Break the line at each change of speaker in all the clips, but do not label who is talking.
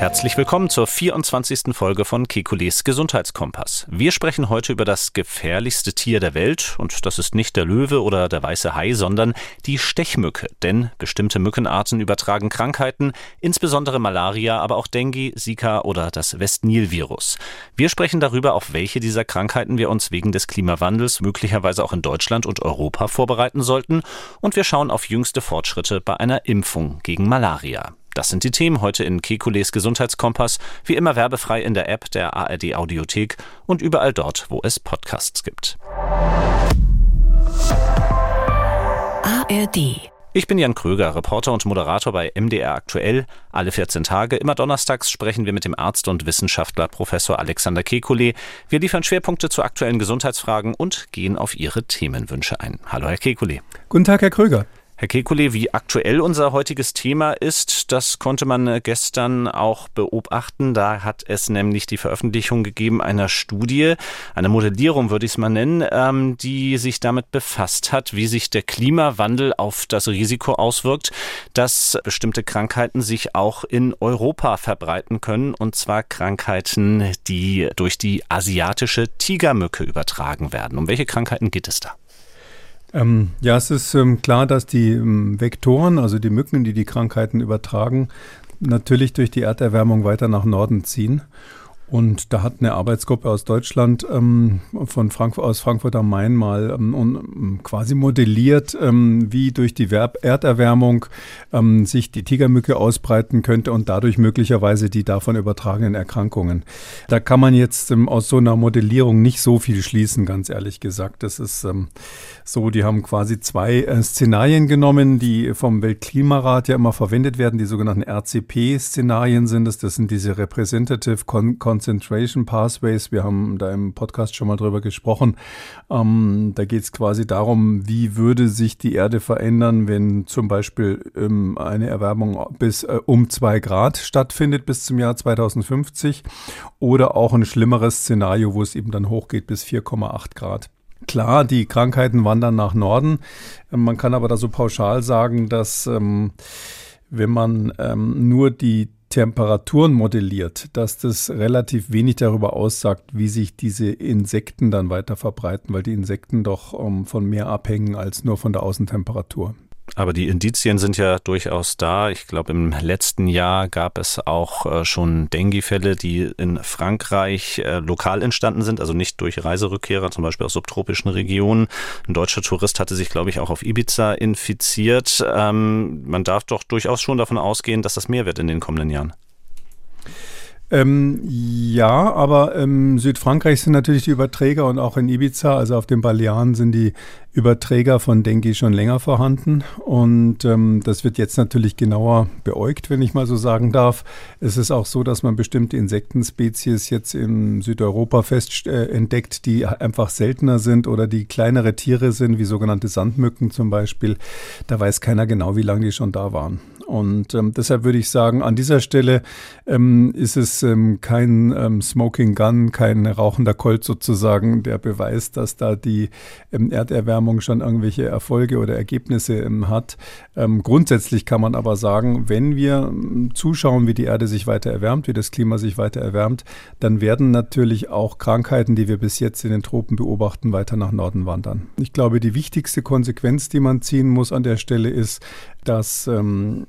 Herzlich willkommen zur 24. Folge von Kekules Gesundheitskompass. Wir sprechen heute über das gefährlichste Tier der Welt und das ist nicht der Löwe oder der weiße Hai, sondern die Stechmücke. Denn bestimmte Mückenarten übertragen Krankheiten, insbesondere Malaria, aber auch Dengue, Zika oder das Westnil-Virus. Wir sprechen darüber, auf welche dieser Krankheiten wir uns wegen des Klimawandels möglicherweise auch in Deutschland und Europa vorbereiten sollten und wir schauen auf jüngste Fortschritte bei einer Impfung gegen Malaria. Das sind die Themen heute in Kekules Gesundheitskompass, wie immer werbefrei in der App der ARD Audiothek und überall dort, wo es Podcasts gibt.
ARD
ich bin Jan Kröger, Reporter und Moderator bei MDR Aktuell. Alle 14 Tage, immer donnerstags, sprechen wir mit dem Arzt und Wissenschaftler Professor Alexander Kekulé. Wir liefern Schwerpunkte zu aktuellen Gesundheitsfragen und gehen auf Ihre Themenwünsche ein. Hallo, Herr Kekulé.
Guten Tag, Herr Kröger.
Herr Kekulé, wie aktuell unser heutiges Thema ist, das konnte man äh, gestern auch beobachten. Da hat es nämlich die Veröffentlichung gegeben einer Studie, eine Modellierung würde ich es mal nennen, ähm, die sich damit befasst hat, wie sich der Klimawandel auf das Risiko auswirkt, dass bestimmte Krankheiten sich auch in Europa verbreiten können, und zwar Krankheiten, die durch die asiatische Tigermücke übertragen werden. Um welche Krankheiten geht es da?
Ähm, ja, es ist ähm, klar, dass die ähm, Vektoren, also die Mücken, die die Krankheiten übertragen, natürlich durch die Erderwärmung weiter nach Norden ziehen. Und da hat eine Arbeitsgruppe aus Deutschland ähm, von Frank aus Frankfurt am Main mal ähm, um, quasi modelliert, ähm, wie durch die Verb Erderwärmung ähm, sich die Tigermücke ausbreiten könnte und dadurch möglicherweise die davon übertragenen Erkrankungen. Da kann man jetzt ähm, aus so einer Modellierung nicht so viel schließen, ganz ehrlich gesagt. Das ist ähm, so, die haben quasi zwei äh, Szenarien genommen, die vom Weltklimarat ja immer verwendet werden, die sogenannten RCP-Szenarien sind es. Das sind diese Representative Con Concentration Pathways. Wir haben da im Podcast schon mal drüber gesprochen. Ähm, da geht es quasi darum, wie würde sich die Erde verändern, wenn zum Beispiel ähm, eine Erwärmung bis äh, um zwei Grad stattfindet bis zum Jahr 2050 oder auch ein schlimmeres Szenario, wo es eben dann hochgeht bis 4,8 Grad. Klar, die Krankheiten wandern nach Norden. Man kann aber da so pauschal sagen, dass ähm, wenn man ähm, nur die Temperaturen modelliert, dass das relativ wenig darüber aussagt, wie sich diese Insekten dann weiter verbreiten, weil die Insekten doch ähm, von mehr abhängen als nur von der Außentemperatur.
Aber die Indizien sind ja durchaus da. Ich glaube, im letzten Jahr gab es auch äh, schon Dengue-Fälle, die in Frankreich äh, lokal entstanden sind, also nicht durch Reiserückkehrer, zum Beispiel aus subtropischen Regionen. Ein deutscher Tourist hatte sich, glaube ich, auch auf Ibiza infiziert. Ähm, man darf doch durchaus schon davon ausgehen, dass das mehr wird in den kommenden Jahren.
Ähm, ja, aber ähm, Südfrankreich sind natürlich die Überträger und auch in Ibiza, also auf den Balearen sind die Überträger von Dengue schon länger vorhanden und ähm, das wird jetzt natürlich genauer beäugt, wenn ich mal so sagen darf. Es ist auch so, dass man bestimmte Insektenspezies jetzt in Südeuropa fest äh, entdeckt, die einfach seltener sind oder die kleinere Tiere sind, wie sogenannte Sandmücken zum Beispiel. Da weiß keiner genau, wie lange die schon da waren. Und ähm, deshalb würde ich sagen, an dieser Stelle ähm, ist es ähm, kein ähm, Smoking Gun, kein rauchender Colt sozusagen, der beweist, dass da die ähm, Erderwärmung schon irgendwelche Erfolge oder Ergebnisse ähm, hat. Grundsätzlich kann man aber sagen, wenn wir zuschauen, wie die Erde sich weiter erwärmt, wie das Klima sich weiter erwärmt, dann werden natürlich auch Krankheiten, die wir bis jetzt in den Tropen beobachten, weiter nach Norden wandern. Ich glaube, die wichtigste Konsequenz, die man ziehen muss an der Stelle ist, dass ähm,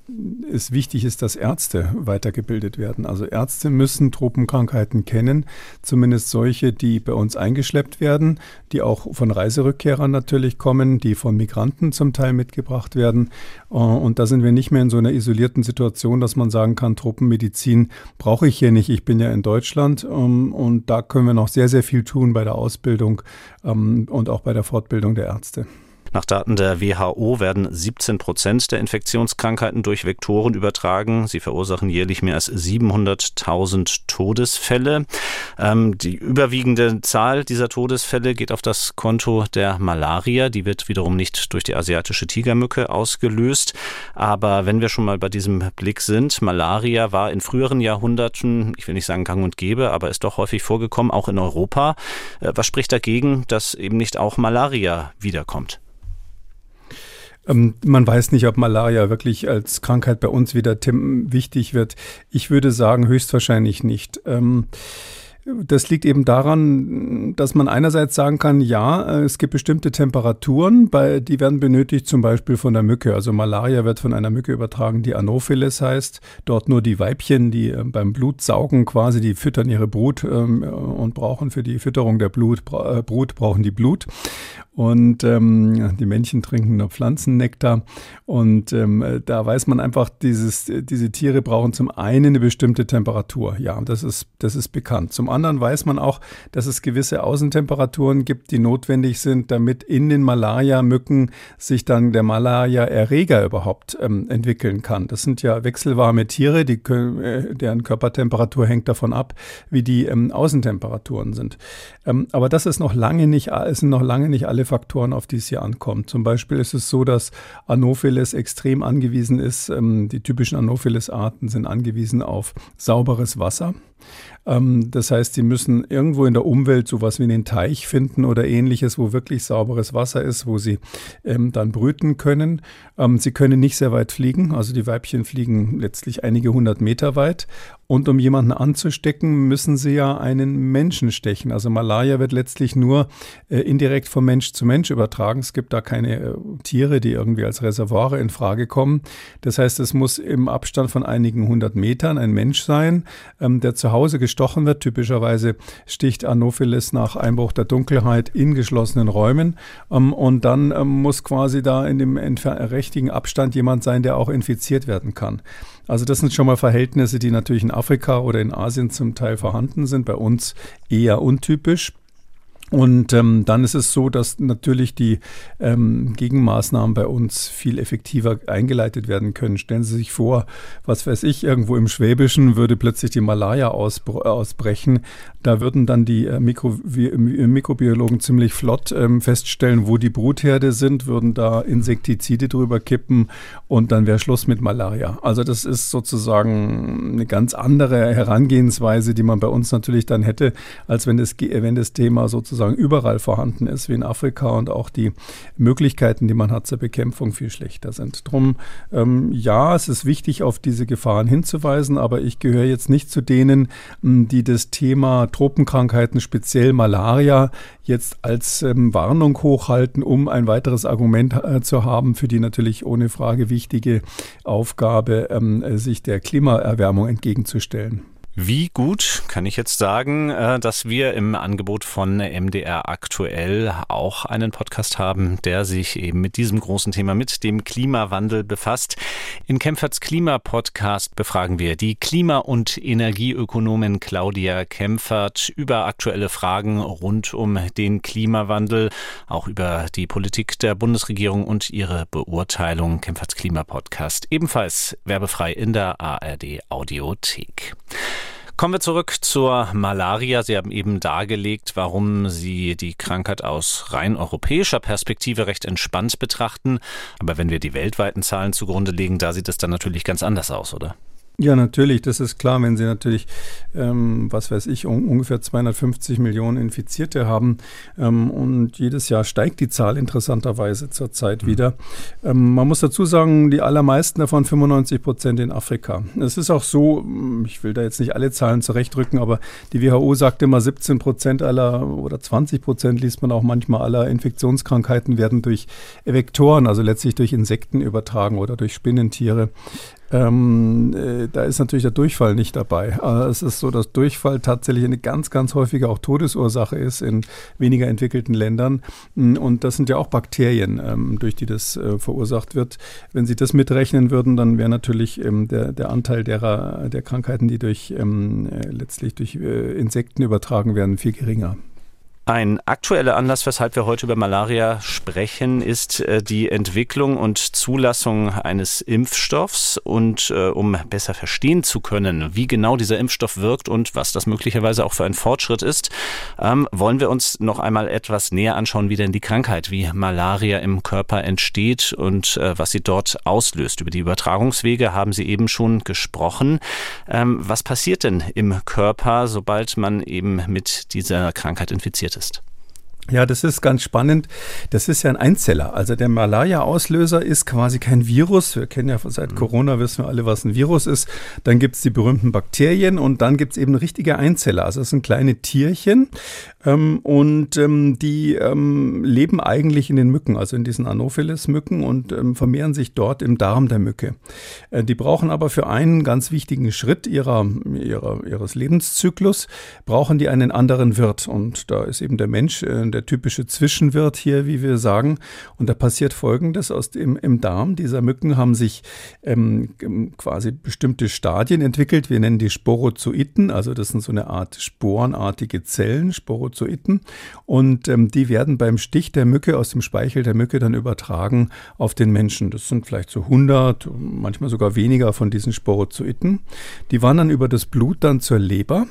es wichtig ist, dass Ärzte weitergebildet werden. Also Ärzte müssen Tropenkrankheiten kennen, zumindest solche, die bei uns eingeschleppt werden, die auch von Reiserückkehrern natürlich kommen, die von Migranten zum Teil mitgebracht werden. Äh, und da sind wir nicht mehr in so einer isolierten Situation, dass man sagen kann, Tropenmedizin brauche ich hier nicht. Ich bin ja in Deutschland ähm, und da können wir noch sehr, sehr viel tun bei der Ausbildung ähm, und auch bei der Fortbildung der Ärzte.
Nach Daten der WHO werden 17 Prozent der Infektionskrankheiten durch Vektoren übertragen. Sie verursachen jährlich mehr als 700.000 Todesfälle. Ähm, die überwiegende Zahl dieser Todesfälle geht auf das Konto der Malaria. Die wird wiederum nicht durch die asiatische Tigermücke ausgelöst. Aber wenn wir schon mal bei diesem Blick sind, Malaria war in früheren Jahrhunderten, ich will nicht sagen gang und gäbe, aber ist doch häufig vorgekommen, auch in Europa. Äh, was spricht dagegen, dass eben nicht auch Malaria wiederkommt?
Ähm, man weiß nicht, ob Malaria wirklich als Krankheit bei uns wieder wichtig wird. Ich würde sagen, höchstwahrscheinlich nicht. Ähm, das liegt eben daran, dass man einerseits sagen kann, ja, es gibt bestimmte Temperaturen, bei, die werden benötigt zum Beispiel von der Mücke. Also Malaria wird von einer Mücke übertragen, die Anopheles heißt. Dort nur die Weibchen, die äh, beim Blutsaugen quasi, die füttern ihre Brut ähm, und brauchen für die Fütterung der Blut, äh, Brut brauchen die Blut. Und ähm, die Männchen trinken nur Pflanzennektar. Und ähm, da weiß man einfach, dieses, diese Tiere brauchen zum einen eine bestimmte Temperatur. Ja, das ist, das ist bekannt. Zum anderen weiß man auch, dass es gewisse Außentemperaturen gibt, die notwendig sind, damit in den Malaria-Mücken sich dann der Malaria-Erreger überhaupt ähm, entwickeln kann. Das sind ja wechselwarme Tiere, die können, äh, deren Körpertemperatur hängt davon ab, wie die ähm, Außentemperaturen sind. Ähm, aber das ist noch lange nicht, sind noch lange nicht alle Faktoren, auf die es hier ankommt. Zum Beispiel ist es so, dass Anopheles extrem angewiesen ist. Ähm, die typischen Anopheles-Arten sind angewiesen auf sauberes Wasser. Ähm, das heißt, sie müssen irgendwo in der Umwelt sowas wie einen Teich finden oder ähnliches, wo wirklich sauberes Wasser ist, wo sie ähm, dann brüten können. Ähm, sie können nicht sehr weit fliegen, also die Weibchen fliegen letztlich einige hundert Meter weit. Und um jemanden anzustecken, müssen sie ja einen Menschen stechen. Also Malaria wird letztlich nur äh, indirekt von Mensch zu Mensch übertragen. Es gibt da keine äh, Tiere, die irgendwie als Reservoire in Frage kommen. Das heißt, es muss im Abstand von einigen hundert Metern ein Mensch sein, ähm, der zu Hause gestochen wird. Typischerweise sticht Anopheles nach Einbruch der Dunkelheit in geschlossenen Räumen. Ähm, und dann ähm, muss quasi da in dem richtigen Abstand jemand sein, der auch infiziert werden kann. Also das sind schon mal Verhältnisse, die natürlich in Afrika oder in Asien zum Teil vorhanden sind, bei uns eher untypisch. Und ähm, dann ist es so, dass natürlich die ähm, Gegenmaßnahmen bei uns viel effektiver eingeleitet werden können. Stellen Sie sich vor, was weiß ich, irgendwo im Schwäbischen würde plötzlich die Malaria ausbrechen. Da würden dann die äh, Mikro Mikrobiologen ziemlich flott ähm, feststellen, wo die Brutherde sind, würden da Insektizide drüber kippen und dann wäre Schluss mit Malaria. Also das ist sozusagen eine ganz andere Herangehensweise, die man bei uns natürlich dann hätte, als wenn das, wenn das Thema sozusagen sozusagen überall vorhanden ist, wie in Afrika und auch die Möglichkeiten, die man hat zur Bekämpfung, viel schlechter sind. Drum, ähm, ja, es ist wichtig, auf diese Gefahren hinzuweisen, aber ich gehöre jetzt nicht zu denen, die das Thema Tropenkrankheiten, speziell Malaria, jetzt als ähm, Warnung hochhalten, um ein weiteres Argument äh, zu haben für die natürlich ohne Frage wichtige Aufgabe, ähm, sich der Klimaerwärmung entgegenzustellen.
Wie gut kann ich jetzt sagen, äh, dass wir im Angebot von MDR aktuell auch einen Podcast haben, der sich eben mit diesem großen Thema, mit dem Klimawandel befasst. In Kempferts Klimapodcast befragen wir die Klima- und Energieökonomin Claudia Kempfert über aktuelle Fragen rund um den Klimawandel, auch über die Politik der Bundesregierung und ihre Beurteilung. Kempferts Klimapodcast ebenfalls werbefrei in der ARD Audiothek. Kommen wir zurück zur Malaria. Sie haben eben dargelegt, warum Sie die Krankheit aus rein europäischer Perspektive recht entspannt betrachten. Aber wenn wir die weltweiten Zahlen zugrunde legen, da sieht es dann natürlich ganz anders aus, oder?
Ja, natürlich, das ist klar, wenn Sie natürlich, ähm, was weiß ich, um, ungefähr 250 Millionen Infizierte haben ähm, und jedes Jahr steigt die Zahl interessanterweise zurzeit mhm. wieder. Ähm, man muss dazu sagen, die allermeisten davon, 95 Prozent in Afrika. Es ist auch so, ich will da jetzt nicht alle Zahlen zurechtrücken, aber die WHO sagt immer, 17 Prozent aller oder 20 Prozent liest man auch manchmal aller Infektionskrankheiten werden durch Vektoren, also letztlich durch Insekten übertragen oder durch Spinnentiere. Ähm, äh, da ist natürlich der Durchfall nicht dabei. Aber es ist so, dass Durchfall tatsächlich eine ganz, ganz häufige auch Todesursache ist in weniger entwickelten Ländern. Mm, und das sind ja auch Bakterien, ähm, durch die das äh, verursacht wird. Wenn Sie das mitrechnen würden, dann wäre natürlich ähm, der, der Anteil derer, der Krankheiten, die durch ähm, äh, letztlich durch äh, Insekten übertragen werden, viel geringer.
Ein aktueller Anlass, weshalb wir heute über Malaria sprechen, ist äh, die Entwicklung und Zulassung eines Impfstoffs. Und äh, um besser verstehen zu können, wie genau dieser Impfstoff wirkt und was das möglicherweise auch für ein Fortschritt ist, ähm, wollen wir uns noch einmal etwas näher anschauen, wie denn die Krankheit, wie Malaria im Körper entsteht und äh, was sie dort auslöst. Über die Übertragungswege haben Sie eben schon gesprochen. Ähm, was passiert denn im Körper, sobald man eben mit dieser Krankheit infiziert ist? Ist?
Ja, das ist ganz spannend. Das ist ja ein Einzeller. Also der Malaria-Auslöser ist quasi kein Virus. Wir kennen ja seit mhm. Corona, wissen wir alle, was ein Virus ist. Dann gibt es die berühmten Bakterien und dann gibt es eben richtige Einzeller. Also das sind kleine Tierchen ähm, und ähm, die ähm, leben eigentlich in den Mücken, also in diesen Anopheles-Mücken und ähm, vermehren sich dort im Darm der Mücke. Äh, die brauchen aber für einen ganz wichtigen Schritt ihrer, ihrer, ihres Lebenszyklus, brauchen die einen anderen Wirt. Und da ist eben der Mensch, äh, der typische Zwischenwirt hier, wie wir sagen. Und da passiert Folgendes aus dem, im Darm dieser Mücken haben sich ähm, quasi bestimmte Stadien entwickelt. Wir nennen die Sporozoiten, also das sind so eine Art sporenartige Zellen, Sporozoiten. Und ähm, die werden beim Stich der Mücke aus dem Speichel der Mücke dann übertragen auf den Menschen. Das sind vielleicht so 100, manchmal sogar weniger von diesen Sporozoiten. Die wandern über das Blut dann zur Leber.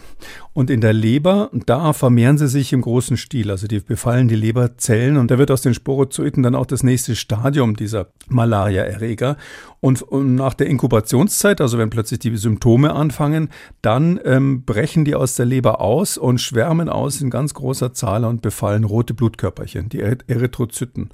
Und in der Leber, da vermehren sie sich im großen Stil. Also die befallen die Leberzellen und da wird aus den Sporozoiten dann auch das nächste Stadium dieser Malaria-Erreger. Und, und, nach der Inkubationszeit, also wenn plötzlich die Symptome anfangen, dann ähm, brechen die aus der Leber aus und schwärmen aus in ganz großer Zahl und befallen rote Blutkörperchen, die Erythrozyten.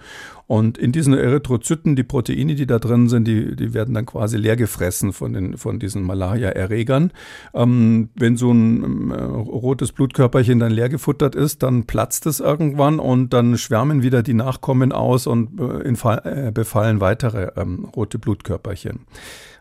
Und in diesen Erythrozyten, die Proteine, die da drin sind, die, die werden dann quasi leer gefressen von, den, von diesen Malaria-Erregern. Ähm, wenn so ein äh, rotes Blutkörperchen dann leer gefuttert ist, dann platzt es irgendwann und dann schwärmen wieder die Nachkommen aus und äh, in, äh, befallen weitere ähm, rote Blutkörperchen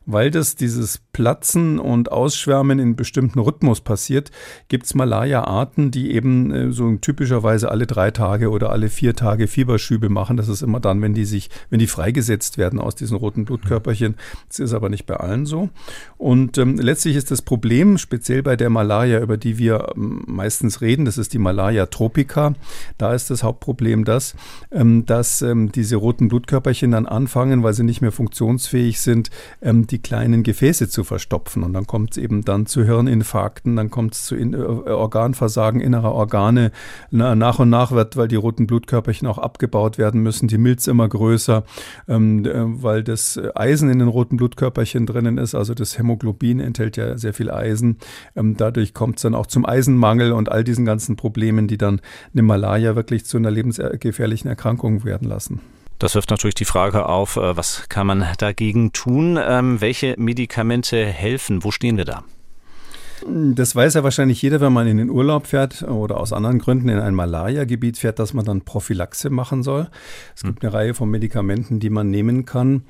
weil das dieses Platzen und Ausschwärmen in bestimmten Rhythmus passiert, gibt es Malaria-Arten, die eben äh, so typischerweise alle drei Tage oder alle vier Tage Fieberschübe machen. Das ist immer dann, wenn die sich, wenn die freigesetzt werden aus diesen roten Blutkörperchen. Das ist aber nicht bei allen so. Und ähm, letztlich ist das Problem, speziell bei der Malaria, über die wir ähm, meistens reden, das ist die Malaria tropica. Da ist das Hauptproblem das, ähm, dass ähm, diese roten Blutkörperchen dann anfangen, weil sie nicht mehr funktionsfähig sind, ähm, die die kleinen Gefäße zu verstopfen. Und dann kommt es eben dann zu Hirninfarkten, dann kommt es zu in, äh, Organversagen innerer Organe. Na, nach und nach wird, weil die roten Blutkörperchen auch abgebaut werden müssen, die Milz immer größer, ähm, äh, weil das Eisen in den roten Blutkörperchen drinnen ist. Also das Hämoglobin enthält ja sehr viel Eisen. Ähm, dadurch kommt es dann auch zum Eisenmangel und all diesen ganzen Problemen, die dann eine Malaria wirklich zu einer lebensgefährlichen Erkrankung werden lassen.
Das wirft natürlich die Frage auf, äh, was kann man dagegen tun? Ähm, welche Medikamente helfen? Wo stehen wir da?
Das weiß ja wahrscheinlich jeder, wenn man in den Urlaub fährt oder aus anderen Gründen in ein Malaria-Gebiet fährt, dass man dann Prophylaxe machen soll. Es gibt eine Reihe von Medikamenten, die man nehmen kann,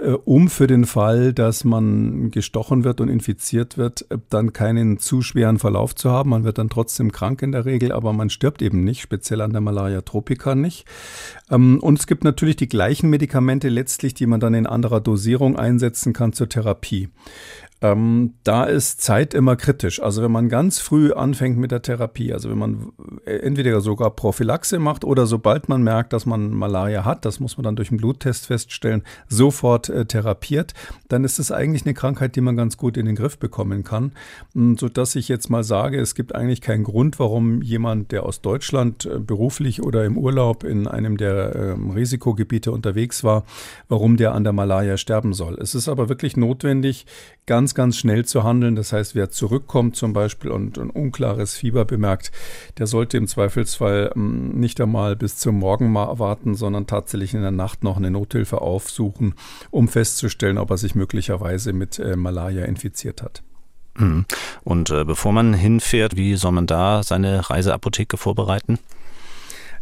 äh, um für den Fall, dass man gestochen wird und infiziert wird, äh, dann keinen zu schweren Verlauf zu haben. Man wird dann trotzdem krank in der Regel, aber man stirbt eben nicht, speziell an der Malaria tropica nicht. Ähm, und es gibt natürlich die gleichen Medikamente letztlich, die man dann in anderer Dosierung einsetzen kann zur Therapie. Ähm, da ist Zeit immer kritisch. Also wenn man ganz früh anfängt mit der Therapie, also wenn man äh, entweder sogar Prophylaxe macht oder sobald man merkt, dass man Malaria hat, das muss man dann durch einen Bluttest feststellen, sofort äh, therapiert, dann ist es eigentlich eine Krankheit, die man ganz gut in den Griff bekommen kann. Hm, Sodass ich jetzt mal sage, es gibt eigentlich keinen Grund, warum jemand, der aus Deutschland äh, beruflich oder im Urlaub in einem der äh, Risikogebiete unterwegs war, warum der an der Malaria sterben soll. Es ist aber wirklich notwendig, ganz, ganz schnell zu handeln. Das heißt, wer zurückkommt zum Beispiel und ein unklares Fieber bemerkt, der sollte im Zweifelsfall ähm, nicht einmal bis zum Morgen warten, sondern tatsächlich in der Nacht noch eine Nothilfe aufsuchen, um festzustellen, ob er sich möglicherweise mit äh, Malaria infiziert hat.
Mhm. Und äh, bevor man hinfährt, wie soll man da seine Reiseapotheke vorbereiten?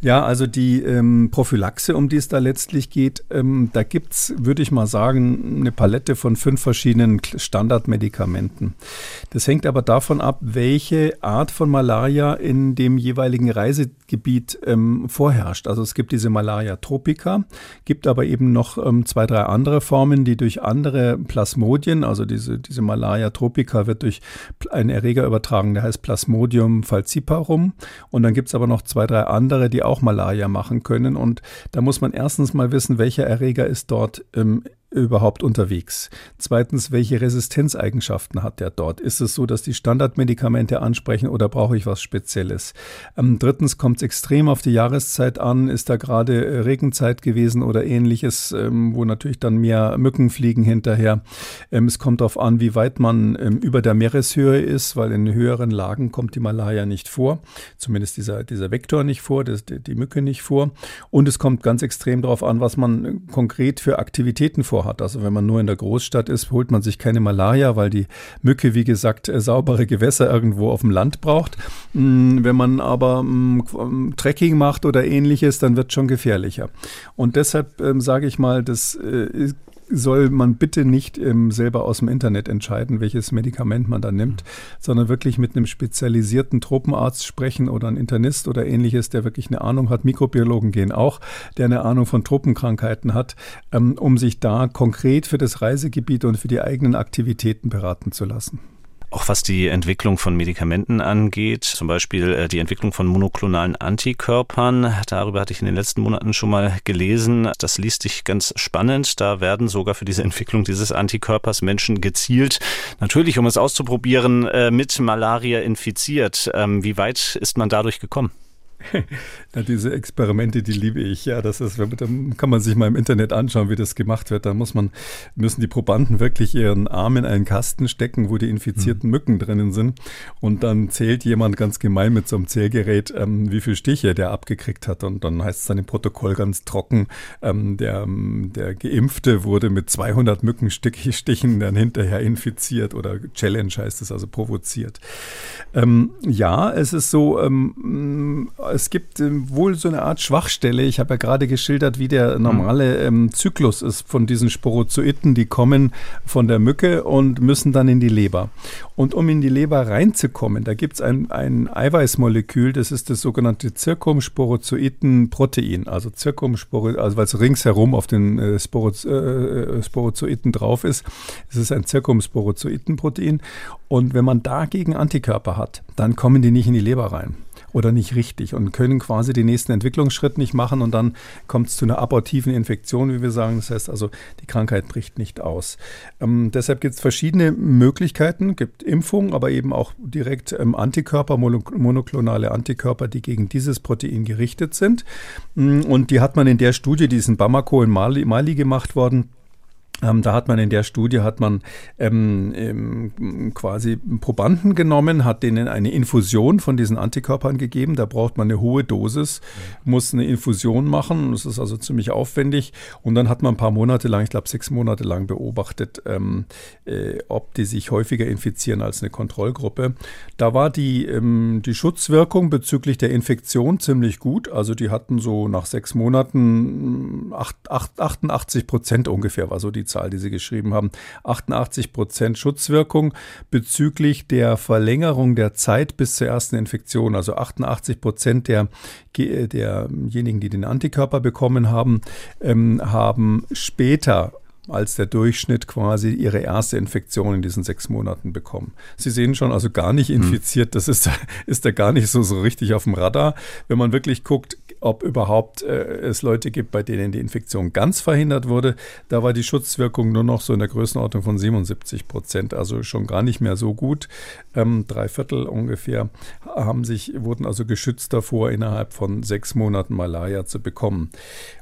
Ja, also die ähm, Prophylaxe, um die es da letztlich geht, ähm, da gibt's, würde ich mal sagen, eine Palette von fünf verschiedenen Standardmedikamenten. Das hängt aber davon ab, welche Art von Malaria in dem jeweiligen Reisegebiet ähm, vorherrscht. Also es gibt diese Malaria tropica, gibt aber eben noch ähm, zwei, drei andere Formen, die durch andere Plasmodien, also diese, diese Malaria tropica wird durch einen Erreger übertragen, der heißt Plasmodium falciparum. Und dann gibt's aber noch zwei, drei andere, die auch Malaria machen können. Und da muss man erstens mal wissen, welcher Erreger ist dort ähm, überhaupt unterwegs? Zweitens, welche Resistenzeigenschaften hat der dort? Ist es so, dass die Standardmedikamente ansprechen oder brauche ich was Spezielles? Ähm, drittens kommt es extrem auf die Jahreszeit an. Ist da gerade äh, Regenzeit gewesen oder ähnliches, ähm, wo natürlich dann mehr Mücken fliegen hinterher? Ähm, es kommt darauf an, wie weit man ähm, über der Meereshöhe ist, weil in höheren Lagen kommt die Malaria nicht vor. Zumindest dieser, dieser Vektor nicht vor, das, die, die Mücke nicht vor. Und es kommt ganz extrem darauf an, was man konkret für Aktivitäten vorhat. Also wenn man nur in der Großstadt ist, holt man sich keine Malaria, weil die Mücke, wie gesagt, äh, saubere Gewässer irgendwo auf dem Land braucht. Mm, wenn man aber mm, Trekking macht oder ähnliches, dann wird es schon gefährlicher. Und deshalb ähm, sage ich mal, das äh, soll man bitte nicht ähm, selber aus dem Internet entscheiden, welches Medikament man da nimmt, sondern wirklich mit einem spezialisierten Tropenarzt sprechen oder ein Internist oder ähnliches, der wirklich eine Ahnung hat. Mikrobiologen gehen auch, der eine Ahnung von Tropenkrankheiten hat, ähm, um sich da konkret für das Reisegebiet und für die eigenen Aktivitäten beraten zu lassen.
Auch was die Entwicklung von Medikamenten angeht, zum Beispiel äh, die Entwicklung von monoklonalen Antikörpern, darüber hatte ich in den letzten Monaten schon mal gelesen. Das liest sich ganz spannend. Da werden sogar für diese Entwicklung dieses Antikörpers Menschen gezielt, natürlich um es auszuprobieren, äh, mit Malaria infiziert. Ähm, wie weit ist man dadurch gekommen?
Ja, diese Experimente, die liebe ich. Ja, das ist, da kann man sich mal im Internet anschauen, wie das gemacht wird. Da muss man, müssen die Probanden wirklich ihren Arm in einen Kasten stecken, wo die infizierten mhm. Mücken drinnen sind. Und dann zählt jemand ganz gemein mit so einem Zählgerät, ähm, wie viele Stiche der abgekriegt hat. Und dann heißt es dann im Protokoll ganz trocken, ähm, der, der Geimpfte wurde mit 200 Mückenstichen dann hinterher infiziert oder Challenge heißt es, also provoziert. Ähm, ja, es ist so, ähm, es gibt ähm, wohl so eine Art Schwachstelle. Ich habe ja gerade geschildert, wie der normale ähm, Zyklus ist von diesen Sporozoiten. Die kommen von der Mücke und müssen dann in die Leber. Und um in die Leber reinzukommen, da gibt es ein, ein Eiweißmolekül, das ist das sogenannte Zirkumsporozoitenprotein. Also Zirkumsporo, also weil es ringsherum auf den äh, Sporoz, äh, Sporozoiten drauf ist. Es ist ein Zirkumsporozoitenprotein. Und wenn man dagegen Antikörper hat, dann kommen die nicht in die Leber rein oder nicht richtig und können quasi den nächsten Entwicklungsschritt nicht machen und dann kommt es zu einer abortiven Infektion, wie wir sagen. Das heißt also, die Krankheit bricht nicht aus. Ähm, deshalb gibt es verschiedene Möglichkeiten, gibt Impfungen, aber eben auch direkt ähm, Antikörper, monoklonale Antikörper, die gegen dieses Protein gerichtet sind. Mm, und die hat man in der Studie, die ist in Bamako in Mali, Mali gemacht worden, da hat man in der Studie hat man ähm, ähm, quasi Probanden genommen, hat denen eine Infusion von diesen Antikörpern gegeben. Da braucht man eine hohe Dosis, muss eine Infusion machen. Das ist also ziemlich aufwendig. Und dann hat man ein paar Monate lang, ich glaube sechs Monate lang beobachtet, ähm, äh, ob die sich häufiger infizieren als eine Kontrollgruppe. Da war die, ähm, die Schutzwirkung bezüglich der Infektion ziemlich gut. Also die hatten so nach sechs Monaten 8, 8, 88 Prozent ungefähr, war so die Zahl, die Sie geschrieben haben, 88 Prozent Schutzwirkung bezüglich der Verlängerung der Zeit bis zur ersten Infektion. Also 88 Prozent der, derjenigen, die den Antikörper bekommen haben, ähm, haben später als der Durchschnitt quasi ihre erste Infektion in diesen sechs Monaten bekommen. Sie sehen schon, also gar nicht hm. infiziert, das ist, ist da gar nicht so, so richtig auf dem Radar. Wenn man wirklich guckt, ob überhaupt äh, es Leute gibt, bei denen die Infektion ganz verhindert wurde. Da war die Schutzwirkung nur noch so in der Größenordnung von 77 Prozent, also schon gar nicht mehr so gut. Ähm, drei Viertel ungefähr haben sich, wurden also geschützt davor, innerhalb von sechs Monaten Malaria zu bekommen.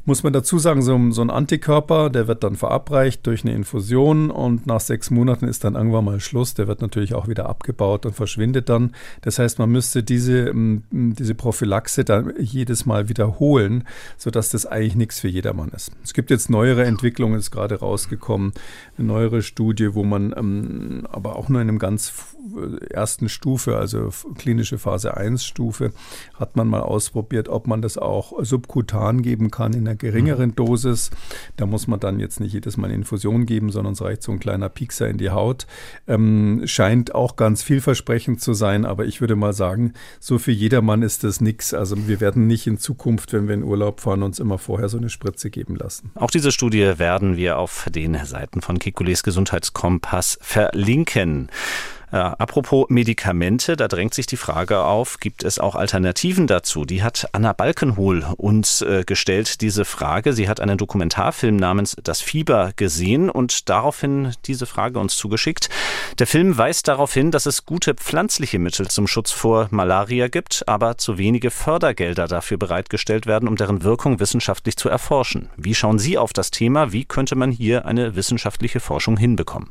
Muss man dazu sagen, so, so ein Antikörper, der wird dann verabreicht durch eine Infusion und nach sechs Monaten ist dann irgendwann mal Schluss. Der wird natürlich auch wieder abgebaut und verschwindet dann. Das heißt, man müsste diese, diese Prophylaxe dann jedes Mal wieder wiederholen, sodass das eigentlich nichts für jedermann ist. Es gibt jetzt neuere Entwicklungen, ist gerade rausgekommen, eine neuere Studie, wo man ähm, aber auch nur in einem ganz ersten Stufe, also klinische Phase 1 Stufe, hat man mal ausprobiert, ob man das auch subkutan geben kann in einer geringeren mhm. Dosis. Da muss man dann jetzt nicht jedes Mal eine Infusion geben, sondern es reicht so ein kleiner Piekser in die Haut. Ähm, scheint auch ganz vielversprechend zu sein, aber ich würde mal sagen, so für jedermann ist das nichts. Also wir werden nicht in Zukunft, wenn wir in Urlaub fahren, uns immer vorher so eine Spritze geben lassen.
Auch diese Studie werden wir auf den Seiten von Kikules Gesundheitskompass verlinken. Äh, apropos Medikamente, da drängt sich die Frage auf, gibt es auch Alternativen dazu? Die hat Anna Balkenhol uns äh, gestellt, diese Frage. Sie hat einen Dokumentarfilm namens Das Fieber gesehen und daraufhin diese Frage uns zugeschickt. Der Film weist darauf hin, dass es gute pflanzliche Mittel zum Schutz vor Malaria gibt, aber zu wenige Fördergelder dafür bereitgestellt werden, um deren Wirkung wissenschaftlich zu erforschen. Wie schauen Sie auf das Thema? Wie könnte man hier eine wissenschaftliche Forschung hinbekommen?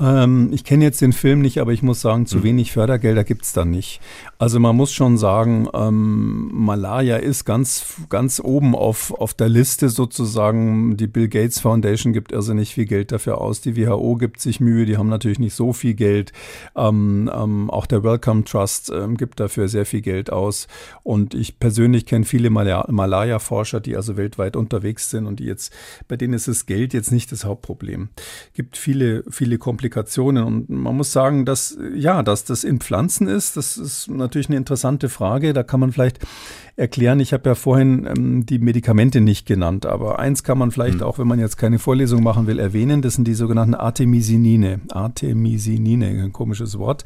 Ähm, ich kenne jetzt den Film nicht, aber ich muss sagen, zu mhm. wenig Fördergelder gibt es da nicht. Also man muss schon sagen, ähm, Malaria ist ganz, ganz oben auf, auf der Liste sozusagen. Die Bill Gates Foundation gibt also nicht viel Geld dafür aus. Die WHO gibt sich Mühe, die haben natürlich nicht so viel Geld. Ähm, ähm, auch der Wellcome Trust ähm, gibt dafür sehr viel Geld aus. Und ich persönlich kenne viele Malaria-Forscher, die also weltweit unterwegs sind und die jetzt, bei denen ist das Geld jetzt nicht das Hauptproblem. Es gibt viele, viele Komplikationen Komplikationen. Und man muss sagen, dass ja, dass das in Pflanzen ist, das ist natürlich eine interessante Frage. Da kann man vielleicht erklären. Ich habe ja vorhin ähm, die Medikamente nicht genannt, aber eins kann man vielleicht mhm. auch, wenn man jetzt keine Vorlesung machen will, erwähnen. Das sind die sogenannten Artemisinine. Artemisinine, ein komisches Wort.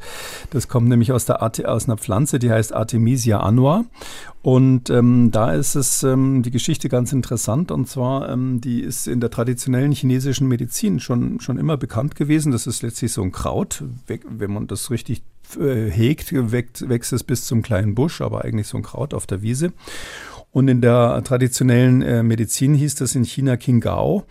Das kommt nämlich aus, der Arte, aus einer Pflanze, die heißt Artemisia annua. Und ähm, da ist es ähm, die Geschichte ganz interessant. Und zwar, ähm, die ist in der traditionellen chinesischen Medizin schon, schon immer bekannt gewesen. Das ist letztlich so ein Kraut, wenn man das richtig hegt, wächst, wächst es bis zum kleinen Busch, aber eigentlich so ein Kraut auf der Wiese. Und in der traditionellen äh, Medizin hieß das in China Qingao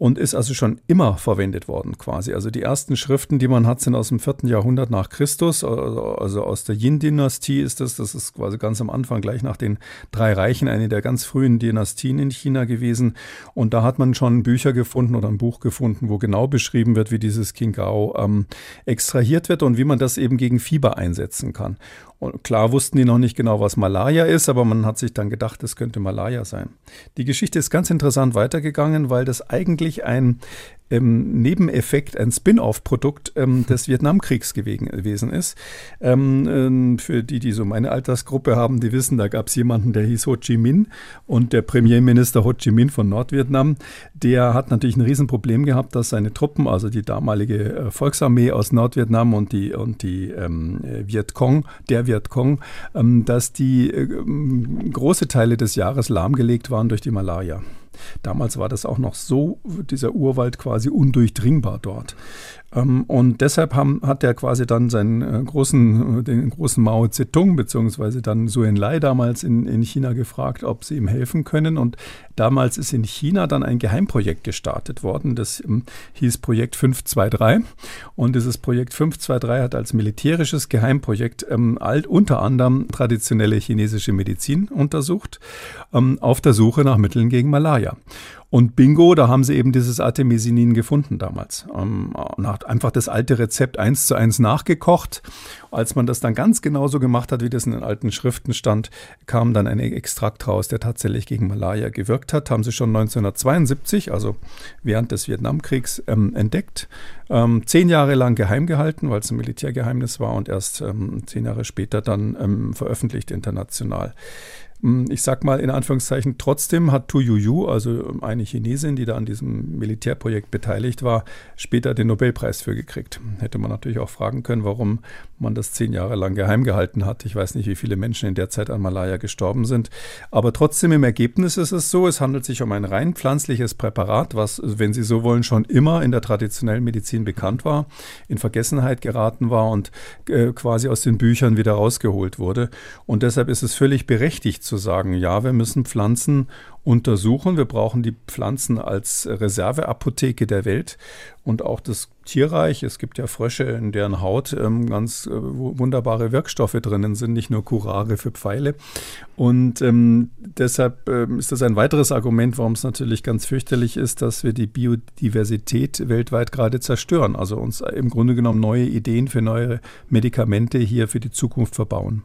und ist also schon immer verwendet worden quasi. Also die ersten Schriften, die man hat, sind aus dem vierten Jahrhundert nach Christus, also, also aus der Yin-Dynastie ist das. Das ist quasi ganz am Anfang, gleich nach den drei Reichen, eine der ganz frühen Dynastien in China gewesen. Und da hat man schon Bücher gefunden oder ein Buch gefunden, wo genau beschrieben wird, wie dieses Qingao ähm, extrahiert wird und wie man das eben gegen Fieber einsetzen kann. Und klar wussten die noch nicht genau, was Malaria ist, aber man hat sich dann gedacht, es könnte Malaria sein. Die Geschichte ist ganz interessant weitergegangen, weil das eigentlich eigentlich ein ähm, Nebeneffekt, ein Spin-off-Produkt ähm, des Vietnamkriegs gewesen ist. Ähm, äh, für die, die so meine Altersgruppe haben, die wissen, da gab es jemanden, der hieß Ho Chi Minh und der Premierminister Ho Chi Minh von Nordvietnam, der hat natürlich ein Riesenproblem gehabt, dass seine Truppen, also die damalige äh, Volksarmee aus Nordvietnam und die, und die ähm, Vietcong, der Vietcong, ähm, dass die äh, große Teile des Jahres lahmgelegt waren durch die Malaria. Damals war das auch noch so, dieser Urwald quasi undurchdringbar dort. Ähm, und deshalb haben, hat er quasi dann seinen äh, großen, äh, den großen Mao Zedong, beziehungsweise dann Su Enlai damals in, in China gefragt, ob sie ihm helfen können. Und damals ist in China dann ein Geheimprojekt gestartet worden. Das ähm, hieß Projekt 523. Und dieses Projekt 523 hat als militärisches Geheimprojekt ähm, alt, unter anderem traditionelle chinesische Medizin untersucht, ähm, auf der Suche nach Mitteln gegen Malaria. Und bingo, da haben sie eben dieses Artemisinin gefunden damals. Ähm, nach, einfach das alte Rezept eins zu eins nachgekocht. Als man das dann ganz genauso gemacht hat, wie das in den alten Schriften stand, kam dann ein Extrakt raus, der tatsächlich gegen Malaria gewirkt hat. Haben sie schon 1972, also während des Vietnamkriegs, ähm, entdeckt. Ähm, zehn Jahre lang geheim gehalten, weil es ein Militärgeheimnis war und erst ähm, zehn Jahre später dann ähm, veröffentlicht international. Hm, ich sag mal in Anführungszeichen, trotzdem hat Tu Yuyu, also eine Chinesin, die da an diesem Militärprojekt beteiligt war, später den Nobelpreis für gekriegt. Hätte man natürlich auch fragen können, warum man das zehn Jahre lang geheim gehalten hat. Ich weiß nicht, wie viele Menschen in der Zeit an Malaya gestorben sind. Aber trotzdem im Ergebnis ist es so, es handelt sich um ein rein pflanzliches Präparat, was, wenn Sie so wollen, schon immer in der traditionellen Medizin bekannt war, in Vergessenheit geraten war und äh, quasi aus den Büchern wieder rausgeholt wurde. Und deshalb ist es völlig berechtigt zu sagen, ja, wir müssen Pflanzen untersuchen. Wir brauchen die Pflanzen als Reserveapotheke der Welt und auch das Tierreich. Es gibt ja Frösche, in deren Haut ähm, ganz äh, wunderbare Wirkstoffe drinnen sind, nicht nur Curare für Pfeile. Und ähm, deshalb ähm, ist das ein weiteres Argument, warum es natürlich ganz fürchterlich ist, dass wir die Biodiversität weltweit gerade zerstören. Also uns im Grunde genommen neue Ideen für neue Medikamente hier für die Zukunft verbauen.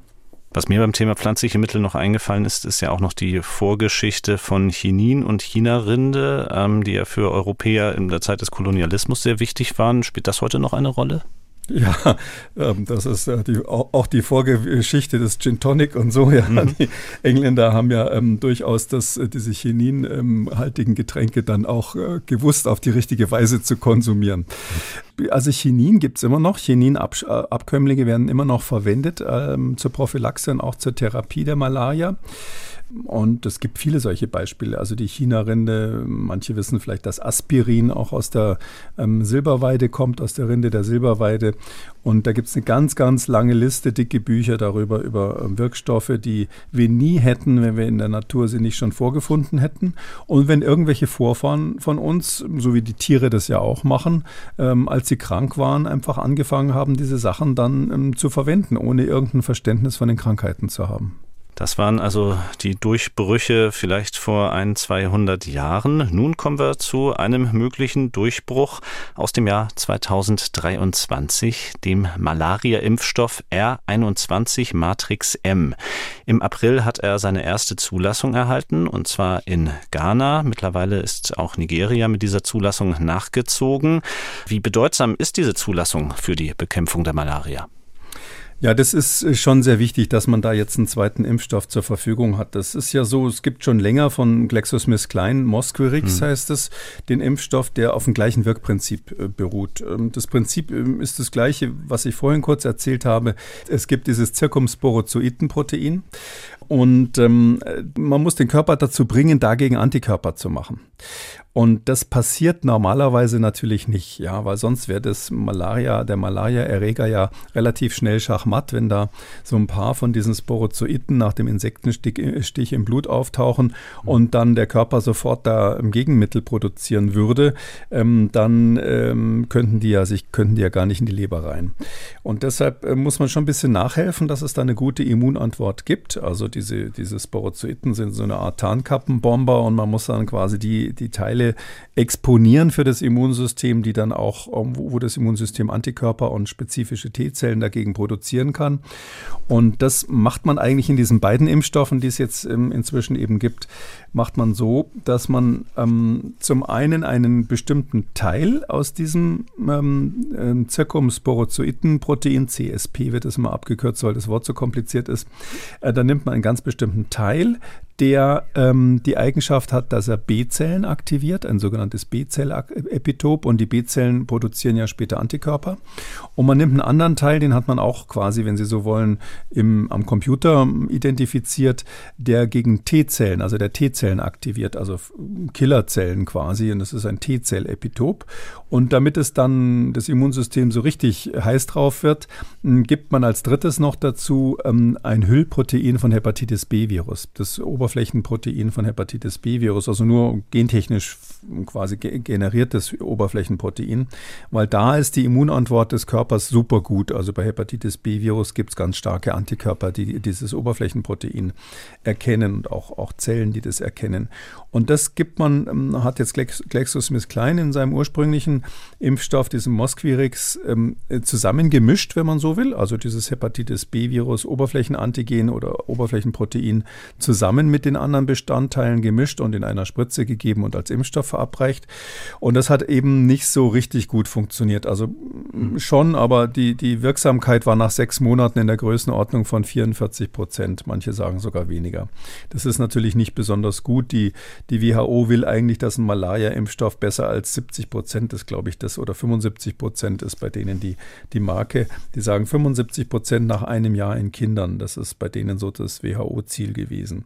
Was mir beim Thema pflanzliche Mittel noch eingefallen ist, ist ja auch noch die Vorgeschichte von Chinin und China-Rinde, ähm, die ja für Europäer in der Zeit des Kolonialismus sehr wichtig waren. Spielt das heute noch eine Rolle?
Ja, ähm, das ist äh, die, auch die Vorgeschichte des Gin Tonic und so. Ja. Mhm. Die Engländer haben ja ähm, durchaus das, äh, diese chininhaltigen ähm, Getränke dann auch äh, gewusst, auf die richtige Weise zu konsumieren. Also Chinin gibt es immer noch. Chininabkömmlinge werden immer noch verwendet ähm, zur Prophylaxe und auch zur Therapie der Malaria. Und es gibt viele solche Beispiele. Also die China-Rinde, manche wissen vielleicht, dass Aspirin auch aus der ähm, Silberweide kommt, aus der Rinde der Silberweide. Und da gibt es eine ganz, ganz lange Liste, dicke Bücher darüber, über ähm, Wirkstoffe, die wir nie hätten, wenn wir in der Natur sie nicht schon vorgefunden hätten. Und wenn irgendwelche Vorfahren von uns, so wie die Tiere das ja auch machen, ähm, als sie krank waren, einfach angefangen haben, diese Sachen dann ähm, zu verwenden, ohne irgendein Verständnis von den Krankheiten zu haben.
Das waren also die Durchbrüche vielleicht vor ein, 200 Jahren. Nun kommen wir zu einem möglichen Durchbruch aus dem Jahr 2023, dem Malaria-Impfstoff R21 Matrix M. Im April hat er seine erste Zulassung erhalten, und zwar in Ghana. Mittlerweile ist auch Nigeria mit dieser Zulassung nachgezogen. Wie bedeutsam ist diese Zulassung für die Bekämpfung der Malaria?
Ja, das ist äh, schon sehr wichtig, dass man da jetzt einen zweiten Impfstoff zur Verfügung hat. Das ist ja so, es gibt schon länger von GlaxoSmithKline, Mosquirix mhm. heißt es, den Impfstoff, der auf dem gleichen Wirkprinzip äh, beruht. Ähm, das Prinzip ähm, ist das gleiche, was ich vorhin kurz erzählt habe. Es gibt dieses Zirkumsporozoitenprotein und ähm, man muss den Körper dazu bringen, dagegen Antikörper zu machen. Und das passiert normalerweise natürlich nicht, ja, weil sonst wäre das Malaria, der Malaria-Erreger ja relativ schnell schachmatt, wenn da so ein paar von diesen Sporozoiten nach dem Insektenstich im Blut auftauchen und dann der Körper sofort da ein Gegenmittel produzieren würde, ähm, dann ähm, könnten die ja sich, könnten die ja gar nicht in die Leber rein. Und deshalb äh, muss man schon ein bisschen nachhelfen, dass es da eine gute Immunantwort gibt. Also diese, diese Sporozoiten sind so eine Art Tarnkappenbomber und man muss dann quasi die, die Teile exponieren für das Immunsystem, die dann auch, ähm, wo das Immunsystem Antikörper und spezifische T-Zellen dagegen produzieren kann. Und das macht man eigentlich in diesen beiden Impfstoffen, die es jetzt ähm, inzwischen eben gibt, macht man so, dass man ähm, zum einen einen bestimmten Teil aus diesem ähm, ähm Zirkumsporozoitenprotein, CSP wird es immer abgekürzt, weil das Wort so kompliziert ist, äh, da nimmt man einen ganz bestimmten Teil, der ähm, die Eigenschaft hat, dass er B-Zellen aktiviert, ein sogenanntes B-Zell-Epitop und die B-Zellen produzieren ja später Antikörper. Und man nimmt einen anderen Teil, den hat man auch quasi, wenn Sie so wollen, im, am Computer identifiziert, der gegen T-Zellen, also der T-Zellen aktiviert, also Killerzellen quasi und das ist ein T-Zell-Epitop. Und damit es dann das Immunsystem so richtig heiß drauf wird, gibt man als drittes noch dazu ähm, ein Hüllprotein von Hepatitis B-Virus. Das Oberflächenprotein von Hepatitis B-Virus, also nur gentechnisch quasi generiertes Oberflächenprotein, weil da ist die Immunantwort des Körpers super gut. Also bei Hepatitis B-Virus gibt es ganz starke Antikörper, die dieses Oberflächenprotein erkennen und auch, auch Zellen, die das erkennen. Und das gibt man, ähm, hat jetzt GlaxoSmithKline in seinem ursprünglichen Impfstoff, diesem Mosquirix, ähm, zusammengemischt, wenn man so will. Also dieses Hepatitis B-Virus, Oberflächenantigen oder Oberflächenprotein zusammen mit den anderen Bestandteilen gemischt und in einer Spritze gegeben und als Impfstoff verabreicht. Und das hat eben nicht so richtig gut funktioniert. Also mhm. schon, aber die, die Wirksamkeit war nach sechs Monaten in der Größenordnung von 44 Prozent. Manche sagen sogar weniger. Das ist natürlich nicht besonders gut. Die, die WHO will eigentlich, dass ein Malaria-Impfstoff besser als 70 Prozent ist, glaube ich, das oder 75 Prozent ist bei denen die, die Marke. Die sagen 75 Prozent nach einem Jahr in Kindern. Das ist bei denen so das WHO-Ziel gewesen.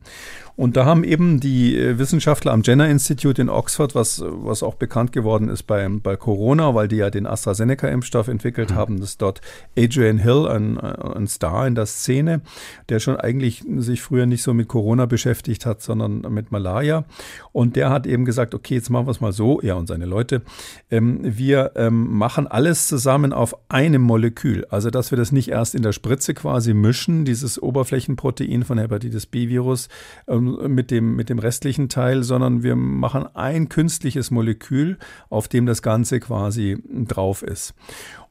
Und da haben eben die äh, Wissenschaftler am Jenner Institute in Oxford, was, was auch bekannt geworden ist bei, bei Corona, weil die ja den AstraZeneca-Impfstoff entwickelt mhm. haben, das ist dort Adrian Hill, ein, ein Star in der Szene, der schon eigentlich sich früher nicht so mit Corona beschäftigt hat, sondern mit Malaria. Und der hat eben gesagt, okay, jetzt machen wir es mal so, er und seine Leute, ähm, wir ähm, machen alles zusammen auf einem Molekül. Also, dass wir das nicht erst in der Spritze quasi mischen, dieses Oberflächenprotein von Hepatitis B-Virus, ähm, mit, dem, mit dem restlichen Teil, sondern wir machen ein künstliches Molekül, auf dem das Ganze quasi drauf ist.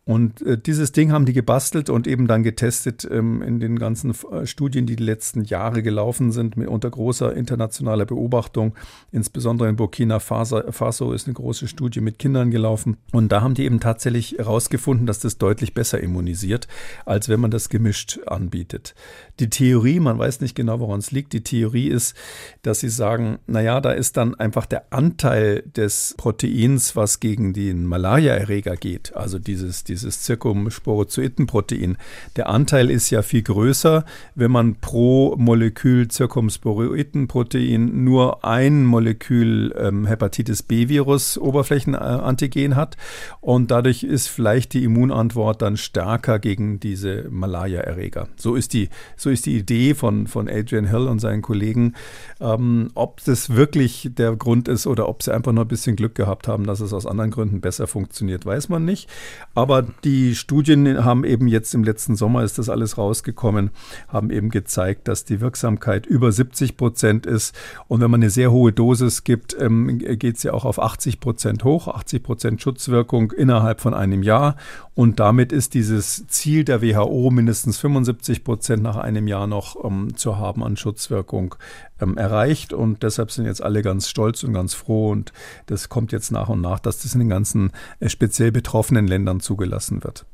Und äh, dieses Ding haben die gebastelt und eben dann getestet ähm, in den ganzen äh, Studien, die die letzten Jahre gelaufen sind, mit unter großer internationaler Beobachtung. Insbesondere in Burkina Faso, ist eine große Studie mit Kindern gelaufen. Und da haben die eben tatsächlich herausgefunden, dass das deutlich besser immunisiert, als wenn man das gemischt anbietet. Die Theorie, man weiß nicht genau, woran es liegt, die Theorie ist, dass sie sagen, naja, da ist dann einfach der Anteil des Proteins, was gegen den Malaria-Erreger geht, also dieses, dieses Zirkumsporozoitenprotein, der Anteil ist ja viel größer, wenn man pro Molekül Zirkumsporoitenprotein nur ein Molekül ähm, Hepatitis B-Virus Oberflächenantigen hat und dadurch ist vielleicht die Immunantwort dann stärker gegen diese Malaria-Erreger. So ist die, so ist die Idee von, von Adrian Hill und seinen Kollegen. Ähm, ob das wirklich der Grund ist oder ob sie einfach nur ein bisschen Glück gehabt haben, dass es aus anderen Gründen besser funktioniert, weiß man nicht. Aber die Studien haben eben jetzt im letzten Sommer ist das alles rausgekommen, haben eben gezeigt, dass die Wirksamkeit über 70 Prozent ist. Und wenn man eine sehr hohe Dosis gibt, ähm, geht es ja auch auf 80 Prozent hoch, 80 Prozent Schutzwirkung innerhalb von einem Jahr. Und damit ist dieses Ziel der WHO, mindestens 75 Prozent nach einem Jahr noch ähm, zu haben an Schutzwirkung, ähm, erreicht. Und deshalb sind jetzt alle ganz stolz und ganz froh. Und das kommt jetzt nach und nach, dass das in den ganzen äh, speziell betroffenen Ländern zugelassen wird.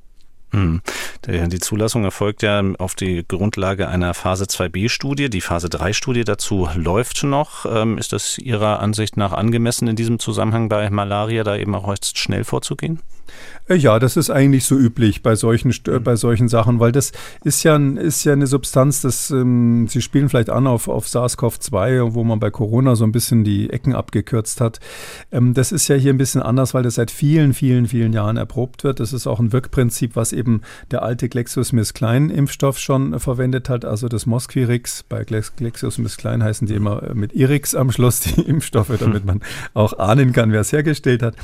Hm. Die Zulassung erfolgt ja auf die Grundlage einer Phase 2b-Studie. Die Phase 3-Studie dazu läuft noch. Ähm, ist das Ihrer Ansicht nach angemessen in diesem Zusammenhang bei Malaria, da eben auch recht schnell vorzugehen?
Äh, ja, das ist eigentlich so üblich bei solchen, mhm. bei solchen Sachen, weil das ist ja, ist ja eine Substanz, das, ähm, Sie spielen vielleicht an auf, auf SARS-CoV-2, wo man bei Corona so ein bisschen die Ecken abgekürzt hat. Ähm, das ist ja hier ein bisschen anders, weil das seit vielen, vielen, vielen Jahren erprobt wird. Das ist auch ein Wirkprinzip, was eben der alte GlaxoSmithKline-Impfstoff schon verwendet hat, also das Mosquirix. Bei GlaxoSmithKline heißen die immer mit Irix am Schluss die Impfstoffe, damit man auch ahnen kann, wer es hergestellt hat.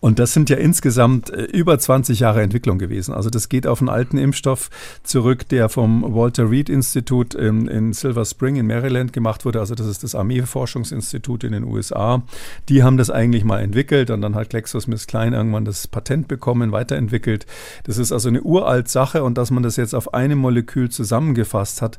Und das sind ja insgesamt äh, über 20 Jahre Entwicklung gewesen. Also das geht auf einen alten Impfstoff zurück, der vom Walter Reed Institut in, in Silver Spring in Maryland gemacht wurde. Also das ist das Armeeforschungsinstitut in den USA. Die haben das eigentlich mal entwickelt und dann hat GlaxoSmithKline irgendwann das Patent bekommen, weiterentwickelt. Das ist also eine uralt Sache und dass man das jetzt auf einem Molekül zusammengefasst hat,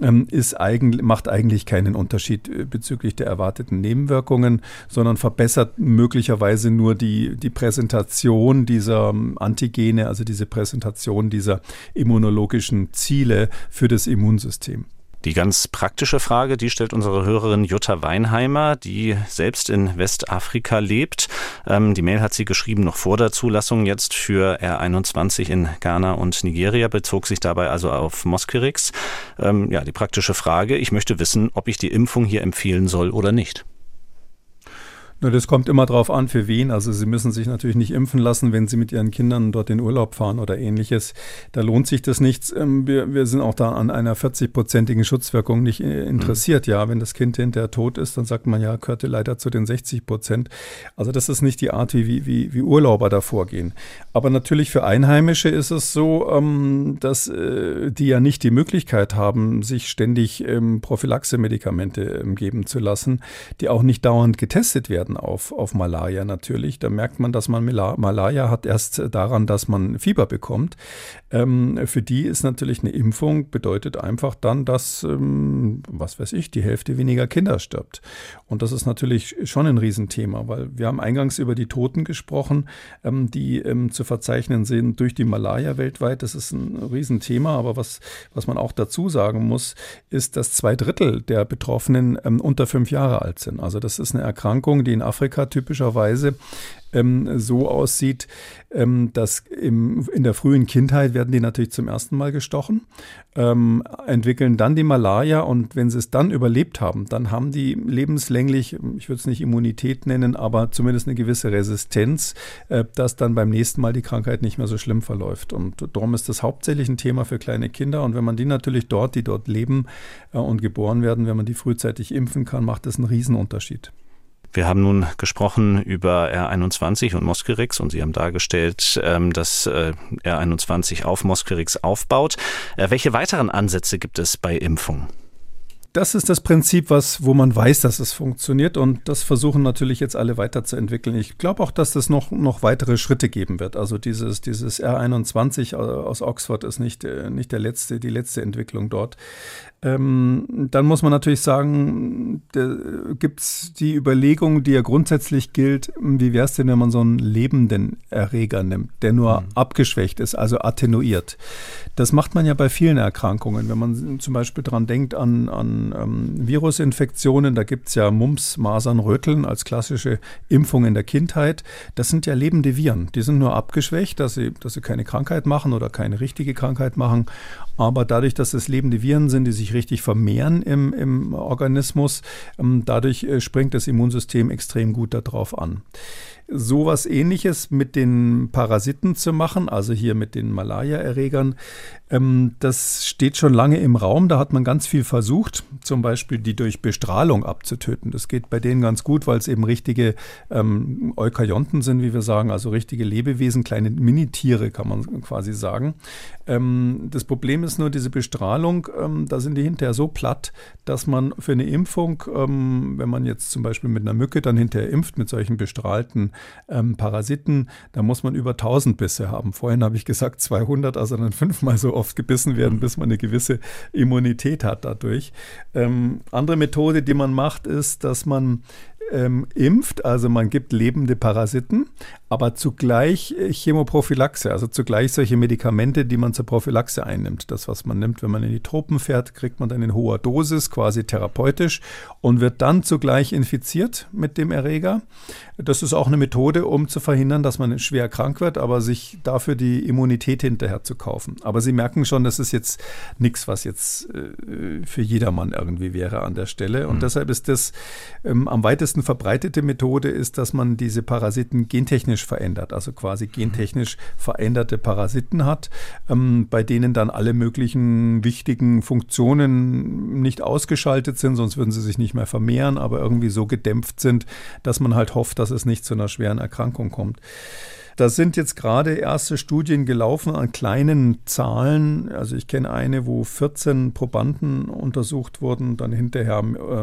ähm, ist eigentlich, macht eigentlich keinen Unterschied äh, bezüglich der erwarteten Nebenwirkungen, sondern verbessert möglicherweise nur die, die Präsentation dieser ähm, Antigene, also diese Präsentation dieser immunologischen Ziele für das Immunsystem.
Die ganz praktische Frage, die stellt unsere Hörerin Jutta Weinheimer, die selbst in Westafrika lebt. Ähm, die Mail hat sie geschrieben noch vor der Zulassung jetzt für R21 in Ghana und Nigeria, bezog sich dabei also auf Mosquirix. Ähm, ja, die praktische Frage, ich möchte wissen, ob ich die Impfung hier empfehlen soll oder nicht.
Na, das kommt immer drauf an, für wen. Also Sie müssen sich natürlich nicht impfen lassen, wenn Sie mit Ihren Kindern dort in Urlaub fahren oder ähnliches. Da lohnt sich das nichts. Ähm, wir, wir sind auch da an einer 40-prozentigen Schutzwirkung nicht äh, interessiert. Mhm. Ja, wenn das Kind hinterher tot ist, dann sagt man ja, gehörte leider zu den 60 Prozent. Also das ist nicht die Art, wie, wie, wie Urlauber da vorgehen. Aber natürlich für Einheimische ist es so, ähm, dass äh, die ja nicht die Möglichkeit haben, sich ständig ähm, Prophylaxe-Medikamente geben zu lassen, die auch nicht dauernd getestet werden werden auf, auf Malaria natürlich. Da merkt man, dass man Malaria hat erst daran, dass man Fieber bekommt. Ähm, für die ist natürlich eine Impfung, bedeutet einfach dann, dass, ähm, was weiß ich, die Hälfte weniger Kinder stirbt. Und das ist natürlich schon ein Riesenthema, weil wir haben eingangs über die Toten gesprochen, ähm, die ähm, zu verzeichnen sind durch die Malaria weltweit. Das ist ein Riesenthema, aber was, was man auch dazu sagen muss, ist, dass zwei Drittel der Betroffenen ähm, unter fünf Jahre alt sind. Also das ist eine Erkrankung, die in Afrika typischerweise ähm, so aussieht, ähm, dass im, in der frühen Kindheit werden die natürlich zum ersten Mal gestochen, ähm, entwickeln dann die Malaria und wenn sie es dann überlebt haben, dann haben die lebenslänglich, ich würde es nicht Immunität nennen, aber zumindest eine gewisse Resistenz, äh, dass dann beim nächsten Mal die Krankheit nicht mehr so schlimm verläuft. Und darum ist das hauptsächlich ein Thema für kleine Kinder. Und wenn man die natürlich dort, die dort leben äh, und geboren werden, wenn man die frühzeitig impfen kann, macht das einen Riesenunterschied.
Wir haben nun gesprochen über R21 und Mosquirix und Sie haben dargestellt, ähm, dass äh, R21 auf Mosquirix aufbaut. Äh, welche weiteren Ansätze gibt es bei Impfungen?
das ist das Prinzip, was, wo man weiß, dass es funktioniert und das versuchen natürlich jetzt alle weiterzuentwickeln. Ich glaube auch, dass es noch, noch weitere Schritte geben wird. Also dieses, dieses R21 aus Oxford ist nicht, äh, nicht der letzte, die letzte Entwicklung dort. Ähm, dann muss man natürlich sagen, gibt es die Überlegung, die ja grundsätzlich gilt, wie wäre es denn, wenn man so einen lebenden Erreger nimmt, der nur mhm. abgeschwächt ist, also attenuiert. Das macht man ja bei vielen Erkrankungen. Wenn man zum Beispiel daran denkt an, an ähm, Virusinfektionen, da gibt es ja Mumps, Masern, Röteln als klassische Impfung in der Kindheit. Das sind ja lebende Viren. Die sind nur abgeschwächt, dass sie, dass sie keine Krankheit machen oder keine richtige Krankheit machen. Aber dadurch, dass es lebende Viren sind, die sich richtig vermehren im, im Organismus, ähm, dadurch äh, springt das Immunsystem extrem gut darauf an sowas ähnliches mit den Parasiten zu machen, also hier mit den Malaria-Erregern, ähm, das steht schon lange im Raum. Da hat man ganz viel versucht, zum Beispiel die durch Bestrahlung abzutöten. Das geht bei denen ganz gut, weil es eben richtige ähm, Eukaryonten sind, wie wir sagen, also richtige Lebewesen, kleine Minitiere, kann man quasi sagen. Ähm, das Problem ist nur, diese Bestrahlung, ähm, da sind die hinterher so platt, dass man für eine Impfung, ähm, wenn man jetzt zum Beispiel mit einer Mücke dann hinterher impft, mit solchen bestrahlten ähm, Parasiten, da muss man über 1000 Bisse haben. Vorhin habe ich gesagt 200, also dann fünfmal so oft gebissen werden, bis man eine gewisse Immunität hat dadurch. Ähm, andere Methode, die man macht, ist, dass man ähm, impft, also man gibt lebende Parasiten, aber zugleich äh, Chemoprophylaxe, also zugleich solche Medikamente, die man zur Prophylaxe einnimmt. Das, was man nimmt, wenn man in die Tropen fährt, kriegt man dann in hoher Dosis, quasi therapeutisch und wird dann zugleich infiziert mit dem Erreger. Das ist auch eine Methode, um zu verhindern, dass man schwer krank wird, aber sich dafür die Immunität hinterher zu kaufen. Aber Sie merken schon, das ist jetzt nichts, was jetzt äh, für jedermann irgendwie wäre an der Stelle. Und mhm. deshalb ist das ähm, am weitesten verbreitete Methode ist, dass man diese Parasiten gentechnisch gentechnisch verändert, also quasi gentechnisch veränderte Parasiten hat, ähm, bei denen dann alle möglichen wichtigen Funktionen nicht ausgeschaltet sind, sonst würden sie sich nicht mehr vermehren, aber irgendwie so gedämpft sind, dass man halt hofft, dass es nicht zu einer schweren Erkrankung kommt. Da sind jetzt gerade erste Studien gelaufen an kleinen Zahlen. Also ich kenne eine, wo 14 Probanden untersucht wurden, dann hinterher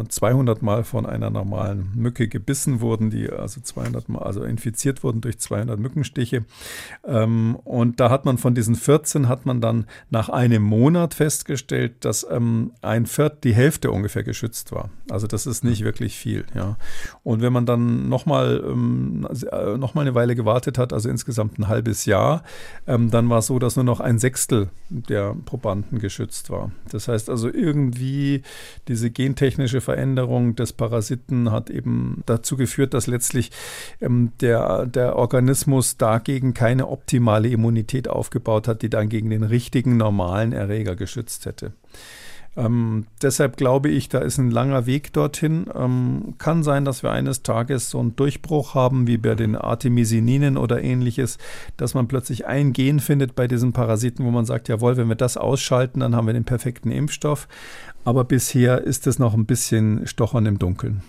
200 äh, Mal von einer normalen Mücke gebissen wurden, die also 200 Mal, also infiziert wurden durch 200 Mückenstiche. Ähm, und da hat man von diesen 14 hat man dann nach einem Monat festgestellt, dass ähm, ein Viertel, die Hälfte ungefähr geschützt war. Also das ist nicht wirklich viel. Ja. Und wenn man dann nochmal ähm, äh, noch eine Weile gewartet hat, also also insgesamt ein halbes Jahr. Ähm, dann war es so, dass nur noch ein Sechstel der Probanden geschützt war. Das heißt also irgendwie diese gentechnische Veränderung des Parasiten hat eben dazu geführt, dass letztlich ähm, der, der Organismus dagegen keine optimale Immunität aufgebaut hat, die dann gegen den richtigen normalen Erreger geschützt hätte. Ähm, deshalb glaube ich, da ist ein langer Weg dorthin. Ähm, kann sein, dass wir eines Tages so einen Durchbruch haben, wie bei den Artemisininen oder ähnliches, dass man plötzlich ein Gen findet bei diesen Parasiten, wo man sagt, jawohl, wenn wir das ausschalten, dann haben wir den perfekten Impfstoff. Aber bisher ist es noch ein bisschen Stochern im Dunkeln.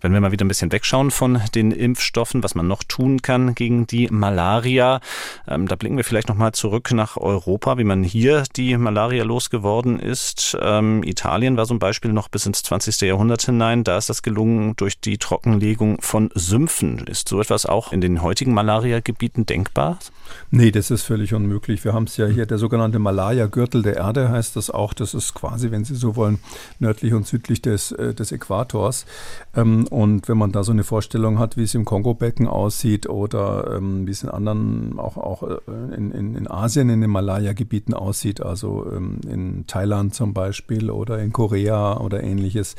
Wenn wir mal wieder ein bisschen wegschauen von den Impfstoffen, was man noch tun kann gegen die Malaria, ähm, da blicken wir vielleicht nochmal zurück nach Europa, wie man hier die Malaria losgeworden ist. Ähm, Italien war so ein Beispiel noch bis ins 20. Jahrhundert hinein. Da ist das gelungen durch die Trockenlegung von Sümpfen. Ist so etwas auch in den heutigen Malaria-Gebieten denkbar?
Nee, das ist völlig unmöglich. Wir haben es ja hier, der sogenannte Malaria-Gürtel der Erde heißt das auch. Das ist quasi, wenn Sie so wollen, nördlich und südlich des, äh, des Äquators. Ähm, und wenn man da so eine Vorstellung hat, wie es im Kongo-Becken aussieht oder ähm, wie es in anderen, auch, auch äh, in, in, in Asien, in den Malaya-Gebieten aussieht, also ähm, in Thailand zum Beispiel oder in Korea oder ähnliches.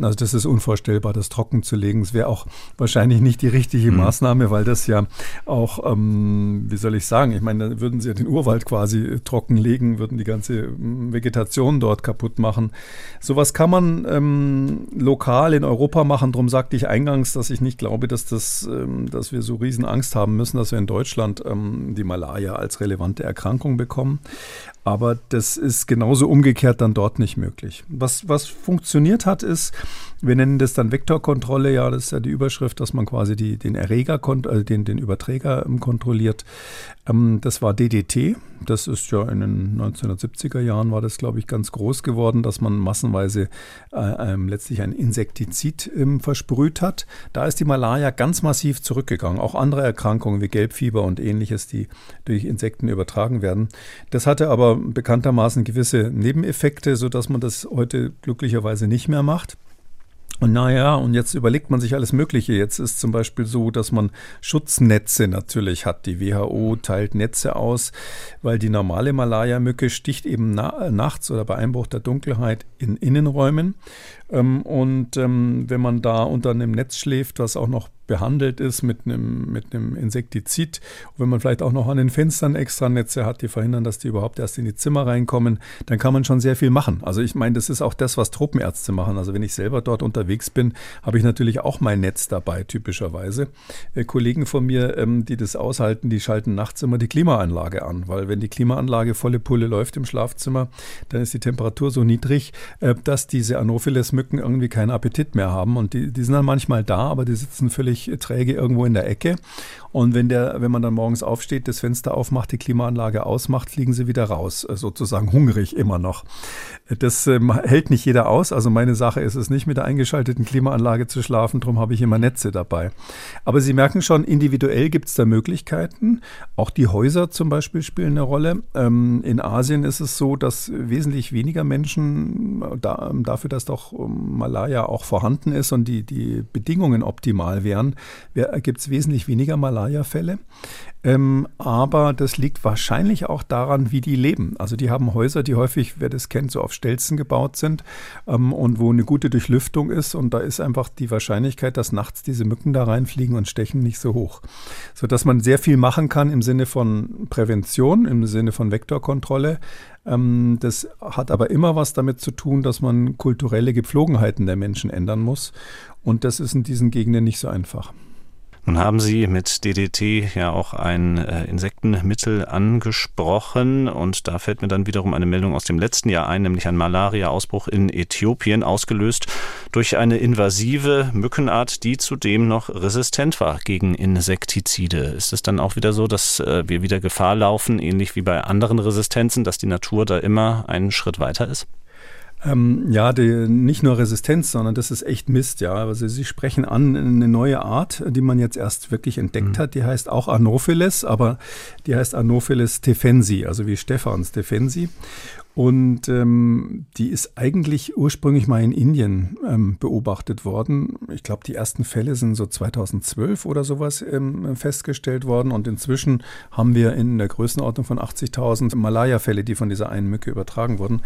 Also das ist unvorstellbar, das trocken zu legen. Es wäre auch wahrscheinlich nicht die richtige mhm. Maßnahme, weil das ja auch, ähm, wie soll ich sagen, ich meine, da würden sie ja den Urwald quasi trocken legen, würden die ganze mm, Vegetation dort kaputt machen. Sowas kann man ähm, lokal in Europa machen Darum sagte ich eingangs, dass ich nicht glaube, dass, das, ähm, dass wir so riesen Angst haben müssen, dass wir in Deutschland ähm, die Malaria als relevante Erkrankung bekommen. Aber das ist genauso umgekehrt dann dort nicht möglich. Was, was funktioniert hat, ist, wir nennen das dann Vektorkontrolle, ja, das ist ja die Überschrift, dass man quasi die, den Erreger, äh, den, den Überträger ähm, kontrolliert. Ähm, das war DDT. Das ist ja in den 1970er Jahren war das, glaube ich, ganz groß geworden, dass man massenweise äh, ähm, letztlich ein Insektizid ähm, versprüht hat. Da ist die Malaria ganz massiv zurückgegangen. Auch andere Erkrankungen wie Gelbfieber und ähnliches, die durch Insekten übertragen werden. Das hatte aber bekanntermaßen gewisse Nebeneffekte, sodass man das heute glücklicherweise nicht mehr macht. Und naja, und jetzt überlegt man sich alles Mögliche. Jetzt ist zum Beispiel so, dass man Schutznetze natürlich hat. Die WHO teilt Netze aus, weil die normale Malaria-Mücke sticht eben na nachts oder bei Einbruch der Dunkelheit in Innenräumen. Ähm, und ähm, wenn man da unter einem Netz schläft, was auch noch behandelt ist mit einem, mit einem Insektizid. Und wenn man vielleicht auch noch an den Fenstern extra Netze hat, die verhindern, dass die überhaupt erst in die Zimmer reinkommen, dann kann man schon sehr viel machen. Also ich meine, das ist auch das, was Tropenärzte machen. Also wenn ich selber dort unterwegs bin, habe ich natürlich auch mein Netz dabei, typischerweise. Äh, Kollegen von mir, ähm, die das aushalten, die schalten nachts immer die Klimaanlage an, weil wenn die Klimaanlage volle Pulle läuft im Schlafzimmer, dann ist die Temperatur so niedrig, äh, dass diese Anopheles-Mücken irgendwie keinen Appetit mehr haben. Und die, die sind dann manchmal da, aber die sitzen völlig völlig träge irgendwo in der Ecke. Und wenn, der, wenn man dann morgens aufsteht, das Fenster aufmacht, die Klimaanlage ausmacht, fliegen sie wieder raus, äh, sozusagen hungrig immer noch. Das ähm, hält nicht jeder aus. Also meine Sache ist es nicht, mit der eingeschalteten Klimaanlage zu schlafen. Darum habe ich immer Netze dabei. Aber Sie merken schon, individuell gibt es da Möglichkeiten. Auch die Häuser zum Beispiel spielen eine Rolle. Ähm, in Asien ist es so, dass wesentlich weniger Menschen äh, da, dafür, dass doch ähm, Malaya auch vorhanden ist und die, die Bedingungen optimal wären, gibt es wesentlich weniger Malaria-Fälle. Ähm, aber das liegt wahrscheinlich auch daran, wie die leben. Also die haben Häuser, die häufig, wer das kennt, so auf Stelzen gebaut sind ähm, und wo eine gute Durchlüftung ist. Und da ist einfach die Wahrscheinlichkeit, dass nachts diese Mücken da reinfliegen und stechen, nicht so hoch. Sodass man sehr viel machen kann im Sinne von Prävention, im Sinne von Vektorkontrolle. Ähm, das hat aber immer was damit zu tun, dass man kulturelle Gepflogenheiten der Menschen ändern muss. Und das ist in diesen Gegenden nicht so einfach.
Nun haben Sie mit DDT ja auch ein äh, Insektenmittel angesprochen und da fällt mir dann wiederum eine Meldung aus dem letzten Jahr ein, nämlich ein Malaria-Ausbruch in Äthiopien, ausgelöst durch eine invasive Mückenart, die zudem noch resistent war gegen Insektizide. Ist es dann auch wieder so, dass äh, wir wieder Gefahr laufen, ähnlich wie bei anderen Resistenzen, dass die Natur da immer einen Schritt weiter ist?
Ähm, ja, die, nicht nur Resistenz, sondern das ist echt Mist, ja. Also Sie sprechen an eine neue Art, die man jetzt erst wirklich entdeckt mhm. hat. Die heißt auch Anopheles, aber die heißt Anopheles stephensi, also wie Stefan Stephensi. Und ähm, die ist eigentlich ursprünglich mal in Indien ähm, beobachtet worden. Ich glaube, die ersten Fälle sind so 2012 oder sowas ähm, festgestellt worden. Und inzwischen haben wir in der Größenordnung von 80.000 Malaya-Fälle, die von dieser einen Mücke übertragen wurden.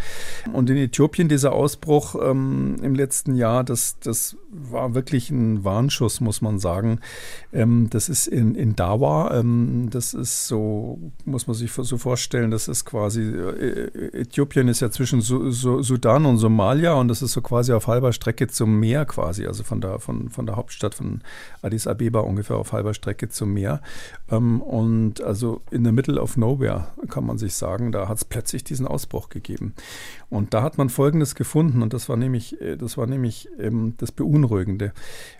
Und in Äthiopien dieser Ausbruch ähm, im letzten Jahr, das, das war wirklich ein Warnschuss, muss man sagen. Ähm, das ist in, in Dawa. Ähm, das ist so, muss man sich so vorstellen, das ist quasi äh, Äthiopien ist ja zwischen Su Su Sudan und Somalia und das ist so quasi auf halber Strecke zum Meer quasi, also von der, von, von der Hauptstadt von Addis Abeba ungefähr auf halber Strecke zum Meer. Ähm, und also in the middle of nowhere, kann man sich sagen, da hat es plötzlich diesen Ausbruch gegeben. Und da hat man Folgendes gefunden und das war nämlich, äh, das war nämlich ähm, das Beunruhigende.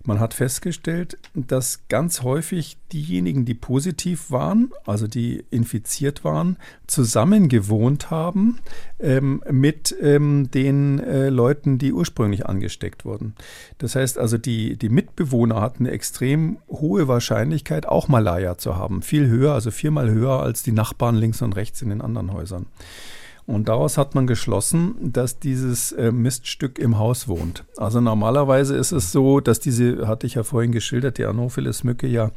Man hat festgestellt, dass ganz häufig diejenigen, die positiv waren, also die infiziert waren, zusammen gewohnt haben ähm, mit ähm, den äh, Leuten, die ursprünglich angesteckt wurden. Das heißt also, die, die Mitbewohner hatten eine extrem hohe Wahrscheinlichkeit, auch Malaya zu haben. Viel höher, also viermal höher als die Nachbarn links und rechts in den anderen Häusern. Und daraus hat man geschlossen, dass dieses äh, Miststück im Haus wohnt. Also normalerweise ist es so, dass diese, hatte ich ja vorhin geschildert, die Anopheles-Mücke ja,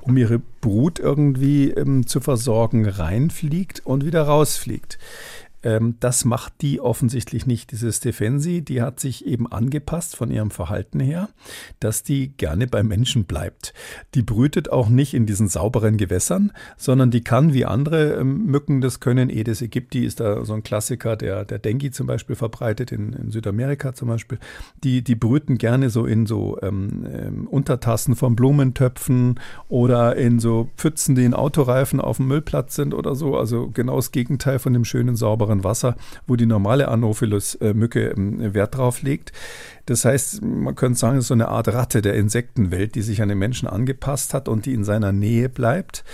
um ihre Brut irgendwie ähm, zu versorgen, reinfliegt und wieder rausfliegt. Ähm, das macht die offensichtlich nicht. Diese Stefensi, die hat sich eben angepasst von ihrem Verhalten her, dass die gerne beim Menschen bleibt. Die brütet auch nicht in diesen sauberen Gewässern, sondern die kann wie andere ähm, Mücken das können. Aedes aegypti ist da so ein Klassiker, der, der Dengue zum Beispiel verbreitet, in, in Südamerika zum Beispiel. Die, die brüten gerne so in so ähm, ähm, Untertassen von Blumentöpfen oder in so Pfützen, die in Autoreifen auf dem Müllplatz sind oder so. Also genau das Gegenteil von dem schönen, sauberen Wasser, wo die normale Anopheles-Mücke ähm, Wert drauf legt. Das heißt, man könnte sagen, es ist so eine Art Ratte der Insektenwelt, die sich an den Menschen angepasst hat und die in seiner Nähe bleibt.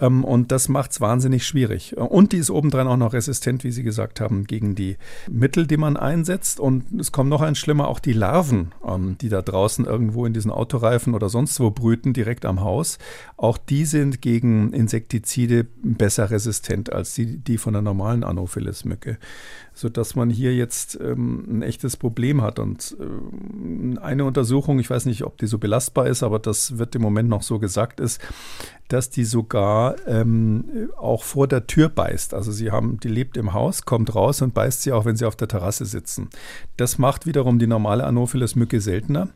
Ähm, und das macht es wahnsinnig schwierig. Und die ist obendrein auch noch resistent, wie Sie gesagt haben, gegen die Mittel, die man einsetzt. Und es kommt noch ein schlimmer, auch die Larven, ähm, die da draußen irgendwo in diesen Autoreifen oder sonst wo brüten, direkt am Haus. Auch die sind gegen Insektizide besser resistent als die, die von der normalen Anopheles-Mücke sodass man hier jetzt ähm, ein echtes Problem hat. Und äh, eine Untersuchung, ich weiß nicht, ob die so belastbar ist, aber das wird im Moment noch so gesagt, ist, dass die sogar ähm, auch vor der Tür beißt. Also sie haben, die lebt im Haus, kommt raus und beißt sie auch, wenn sie auf der Terrasse sitzen. Das macht wiederum die normale Anopheles-Mücke seltener.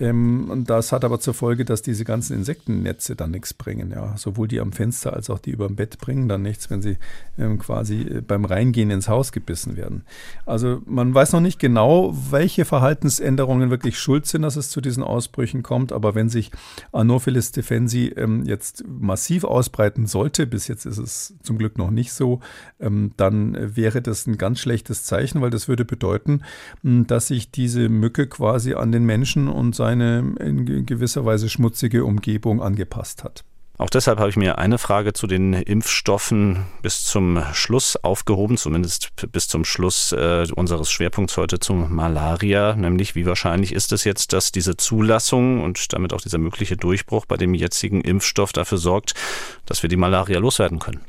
Ähm, und das hat aber zur Folge, dass diese ganzen Insektennetze dann nichts bringen. Ja. Sowohl die am Fenster als auch die über dem Bett bringen dann nichts, wenn sie ähm, quasi äh, beim Reingehen ins Haus gebissen werden. Also man weiß noch nicht genau, welche Verhaltensänderungen wirklich schuld sind, dass es zu diesen Ausbrüchen kommt. Aber wenn sich Anopheles defensi ähm, jetzt massiv ausbreiten sollte, bis jetzt ist es zum Glück noch nicht so, ähm, dann wäre das ein ganz schlechtes Zeichen, weil das würde bedeuten, dass sich diese Mücke quasi an den Menschen und seine in gewisser Weise schmutzige Umgebung angepasst hat.
Auch deshalb habe ich mir eine Frage zu den Impfstoffen bis zum Schluss aufgehoben, zumindest bis zum Schluss äh, unseres Schwerpunkts heute zum Malaria, nämlich wie wahrscheinlich ist es jetzt, dass diese Zulassung und damit auch dieser mögliche Durchbruch bei dem jetzigen Impfstoff dafür sorgt, dass wir die Malaria loswerden können?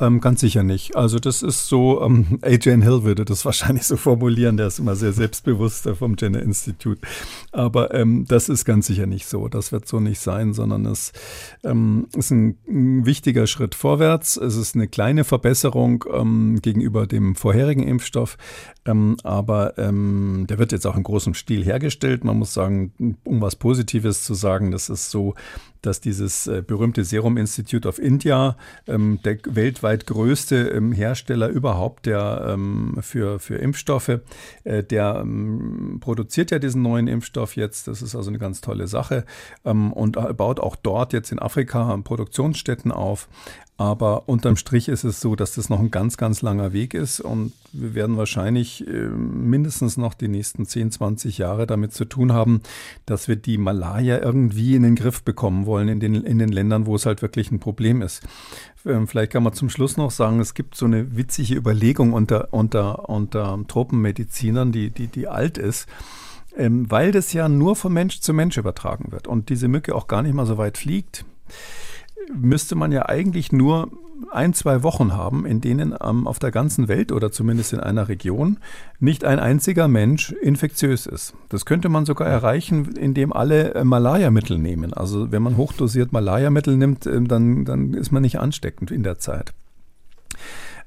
Ähm, ganz sicher nicht. Also das ist so, ähm, A.J. Hill würde das wahrscheinlich so formulieren, der ist immer sehr selbstbewusst vom Jenner Institute. Aber ähm, das ist ganz sicher nicht so. Das wird so nicht sein, sondern es ähm, ist ein, ein, wichtiger Schritt vorwärts. Es ist eine kleine Verbesserung ähm, gegenüber dem vorherigen Impfstoff. Ähm, aber ähm, der wird jetzt auch in großem Stil hergestellt. Man muss sagen, um was Positives zu sagen, das ist so, dass dieses äh, berühmte Serum Institute of India, ähm, der weltweit größte ähm, Hersteller überhaupt der, ähm, für, für Impfstoffe, äh, der ähm, produziert ja diesen neuen Impfstoff jetzt. Das ist also eine ganz tolle Sache ähm, und baut auch dort jetzt in Afrika Produktionsstätten auf. Aber unterm Strich ist es so, dass das noch ein ganz, ganz langer Weg ist und wir werden wahrscheinlich äh, mindestens noch die nächsten 10, 20 Jahre damit zu tun haben, dass wir die Malaria irgendwie in den Griff bekommen wollen in den, in den Ländern, wo es halt wirklich ein Problem ist. Ähm, vielleicht kann man zum Schluss noch sagen, es gibt so eine witzige Überlegung unter, unter, unter Tropenmedizinern, die, die, die alt ist. Ähm, weil das ja nur von Mensch zu Mensch übertragen wird und diese Mücke auch gar nicht mal so weit fliegt müsste man ja eigentlich nur ein, zwei Wochen haben, in denen ähm, auf der ganzen Welt oder zumindest in einer Region nicht ein einziger Mensch infektiös ist. Das könnte man sogar erreichen, indem alle äh, nehmen. Also wenn man hochdosiert Malaria-Mittel nimmt, äh, dann, dann ist man nicht ansteckend in der Zeit.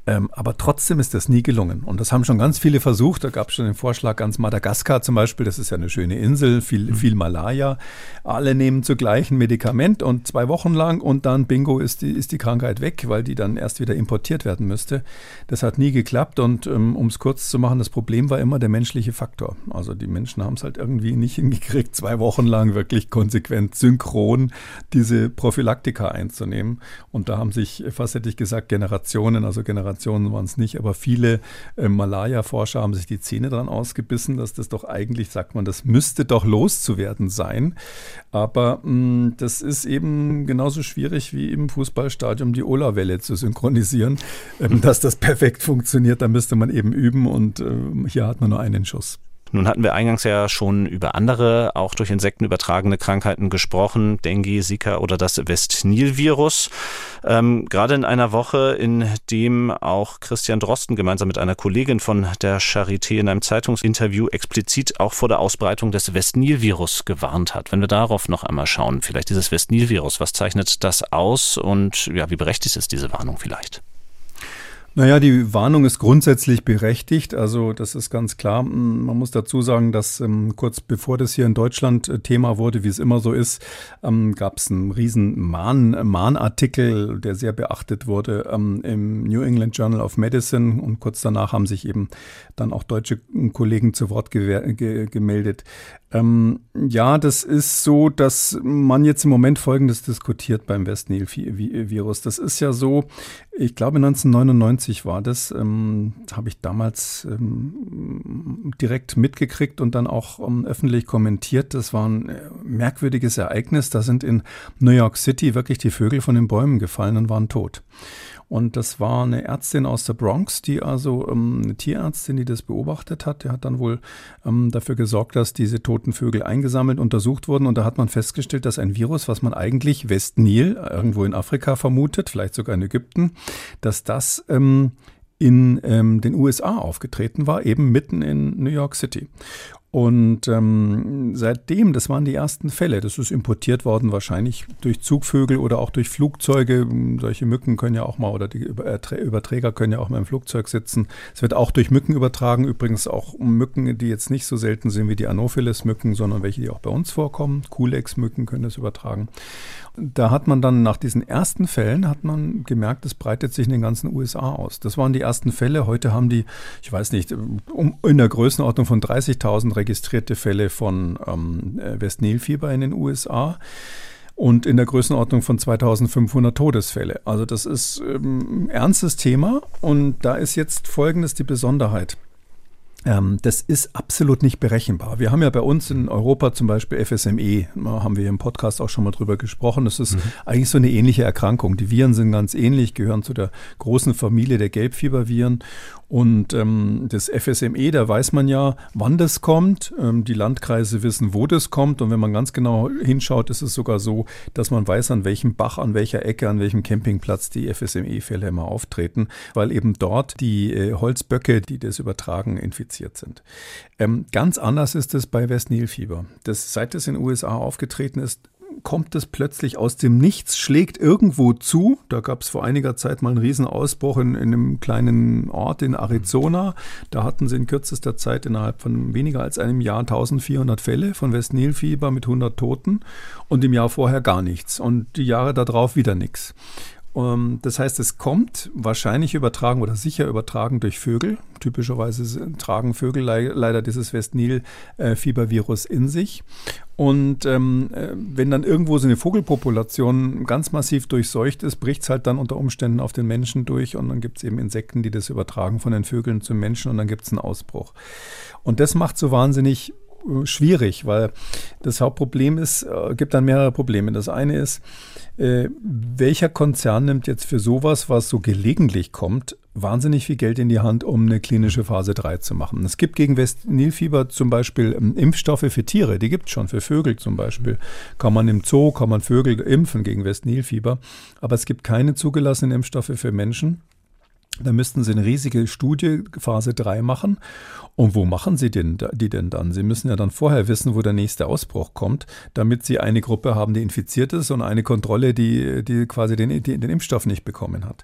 Ähm, aber trotzdem ist das nie gelungen. Und das haben schon ganz viele versucht. Da gab es schon den Vorschlag, ganz Madagaskar zum Beispiel, das ist ja eine schöne Insel, viel, mhm. viel Malaya. Alle nehmen zugleich ein Medikament und zwei Wochen lang und dann, bingo, ist die, ist die Krankheit weg, weil die dann erst wieder importiert werden müsste. Das hat nie geklappt und ähm, um es kurz zu machen, das Problem war immer der menschliche Faktor. Also die Menschen haben es halt irgendwie nicht hingekriegt, zwei Wochen lang wirklich konsequent synchron diese Prophylaktika einzunehmen. Und da haben sich, fast hätte ich gesagt, Generationen, also Generationen, Generationen waren es nicht, aber viele äh, Malaya-Forscher haben sich die Zähne dran ausgebissen, dass das doch eigentlich, sagt man, das müsste doch loszuwerden sein. Aber mh, mm, das ist eben genauso schwierig wie im Fußballstadion die Ola-Welle zu synchronisieren. Ähm, dass das perfekt funktioniert, da müsste man eben üben und äh, hier hat man nur einen Schuss.
Nun hatten wir eingangs ja schon über andere, auch durch Insekten übertragene Krankheiten gesprochen, Dengue, Zika oder das West-Nil-Virus. Ähm, gerade in einer Woche, in dem auch Christian Drosten gemeinsam mit einer Kollegin von der Charité in einem Zeitungsinterview explizit auch vor der Ausbreitung des West-Nil-Virus gewarnt hat. Wenn wir darauf noch einmal schauen, vielleicht dieses West-Nil-Virus, was zeichnet das aus und ja, wie berechtigt ist diese Warnung vielleicht?
Naja, die Warnung ist grundsätzlich berechtigt. Also das ist ganz klar. Man muss dazu sagen, dass ähm, kurz bevor das hier in Deutschland äh, Thema wurde, wie es immer so ist, ähm, gab es einen riesen Mahn, Mahnartikel, der sehr beachtet wurde ähm, im New England Journal of Medicine. Und kurz danach haben sich eben dann auch deutsche Kollegen zu Wort ge gemeldet. Ähm, ja, das ist so, dass man jetzt im Moment Folgendes diskutiert beim West Nil-Virus. Das ist ja so, ich glaube 1999 war das, ähm, habe ich damals ähm, direkt mitgekriegt und dann auch ähm, öffentlich kommentiert. Das war ein äh, merkwürdiges Ereignis. Da sind in New York City wirklich die Vögel von den Bäumen gefallen und waren tot. Und das war eine Ärztin aus der Bronx, die also ähm, eine Tierärztin, die das beobachtet hat. Die hat dann wohl ähm, dafür gesorgt, dass diese toten Vögel eingesammelt, untersucht wurden. Und da hat man festgestellt, dass ein Virus, was man eigentlich Westnil, irgendwo in Afrika vermutet, vielleicht sogar in Ägypten, dass das ähm, in ähm, den USA aufgetreten war, eben mitten in New York City. Und ähm, seitdem, das waren die ersten Fälle, das ist importiert worden, wahrscheinlich durch Zugvögel oder auch durch Flugzeuge. Solche Mücken können ja auch mal, oder die Überträger können ja auch mal im Flugzeug sitzen. Es wird auch durch Mücken übertragen, übrigens auch Mücken, die jetzt nicht so selten sind wie die Anopheles-Mücken, sondern welche, die auch bei uns vorkommen. Kulex-Mücken können das übertragen. Da hat man dann nach diesen ersten Fällen hat man gemerkt, es breitet sich in den ganzen USA aus. Das waren die ersten Fälle. Heute haben die, ich weiß nicht, um, in der Größenordnung von 30.000 registrierte Fälle von ähm, Westnilfieber in den USA und in der Größenordnung von 2500 Todesfälle. Also das ist ähm, ein ernstes Thema und da ist jetzt Folgendes die Besonderheit. Ähm, das ist absolut nicht berechenbar. Wir haben ja bei uns in Europa zum Beispiel FSME, haben wir im Podcast auch schon mal drüber gesprochen. Das ist mhm. eigentlich so eine ähnliche Erkrankung. Die Viren sind ganz ähnlich, gehören zu der großen Familie der Gelbfieberviren. Und ähm, das FSME, da weiß man ja, wann das kommt. Ähm, die Landkreise wissen, wo das kommt. Und wenn man ganz genau hinschaut, ist es sogar so, dass man weiß, an welchem Bach, an welcher Ecke, an welchem Campingplatz die FSME-Fälle immer auftreten, weil eben dort die äh, Holzböcke, die das übertragen, infiziert sind. Ähm, ganz anders ist es bei Westnilfieber. Das, seit es in den USA aufgetreten ist, kommt es plötzlich aus dem Nichts, schlägt irgendwo zu. Da gab es vor einiger Zeit mal einen Riesenausbruch in, in, einem kleinen Ort in Arizona. Da hatten sie in kürzester Zeit innerhalb von weniger als einem Jahr 1400 Fälle von Westnilfieber mit 100 Toten und im Jahr vorher gar nichts und die Jahre darauf wieder nichts. Ähm, das heißt, es kommt wahrscheinlich übertragen oder sicher übertragen durch Vögel. Typischerweise tragen Vögel leider dieses Westnil-Fiebervirus in sich. Und ähm, äh, wenn dann irgendwo so eine Vogelpopulation ganz massiv durchseucht ist, bricht es halt dann unter Umständen auf den Menschen durch und dann gibt es eben Insekten, die das übertragen von den Vögeln zum Menschen und dann gibt es einen Ausbruch. Und das macht so wahnsinnig äh, schwierig, weil das Hauptproblem ist, äh, gibt dann mehrere Probleme. Das eine ist, äh, welcher Konzern nimmt jetzt für sowas, was so gelegentlich kommt, wahnsinnig viel Geld in die Hand, um eine klinische Phase 3 zu machen. Es gibt gegen West-Nilfieber zum Beispiel ähm, Impfstoffe für Tiere, die gibt es schon, für Vögel zum Beispiel. Kann man im Zoo, kann man Vögel impfen gegen West-Nilfieber, aber es gibt keine zugelassenen Impfstoffe für Menschen. Da müssten Sie eine riesige Studie Phase 3 machen. Und wo machen Sie denn, die denn dann? Sie müssen ja dann vorher wissen, wo der nächste Ausbruch kommt, damit Sie eine Gruppe haben, die infiziert ist und eine Kontrolle, die, die quasi den, die, den Impfstoff nicht bekommen hat.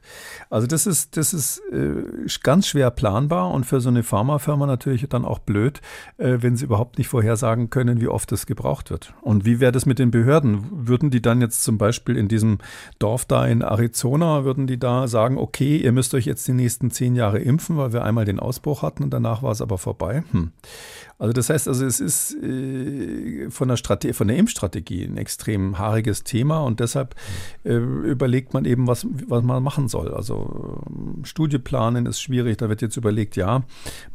Also das ist, das ist äh, ganz schwer planbar und für so eine Pharmafirma natürlich dann auch blöd, äh, wenn sie überhaupt nicht vorhersagen können, wie oft das gebraucht wird. Und wie wäre das mit den Behörden? Würden die dann jetzt zum Beispiel in diesem Dorf da in Arizona, würden die da sagen, okay, ihr müsst euch jetzt jetzt die nächsten zehn Jahre impfen, weil wir einmal den Ausbruch hatten und danach war es aber vorbei. Hm. Also das heißt, also es ist äh, von, der von der Impfstrategie ein extrem haariges Thema und deshalb äh, überlegt man eben, was, was man machen soll. Also äh, Studie planen ist schwierig. Da wird jetzt überlegt, ja,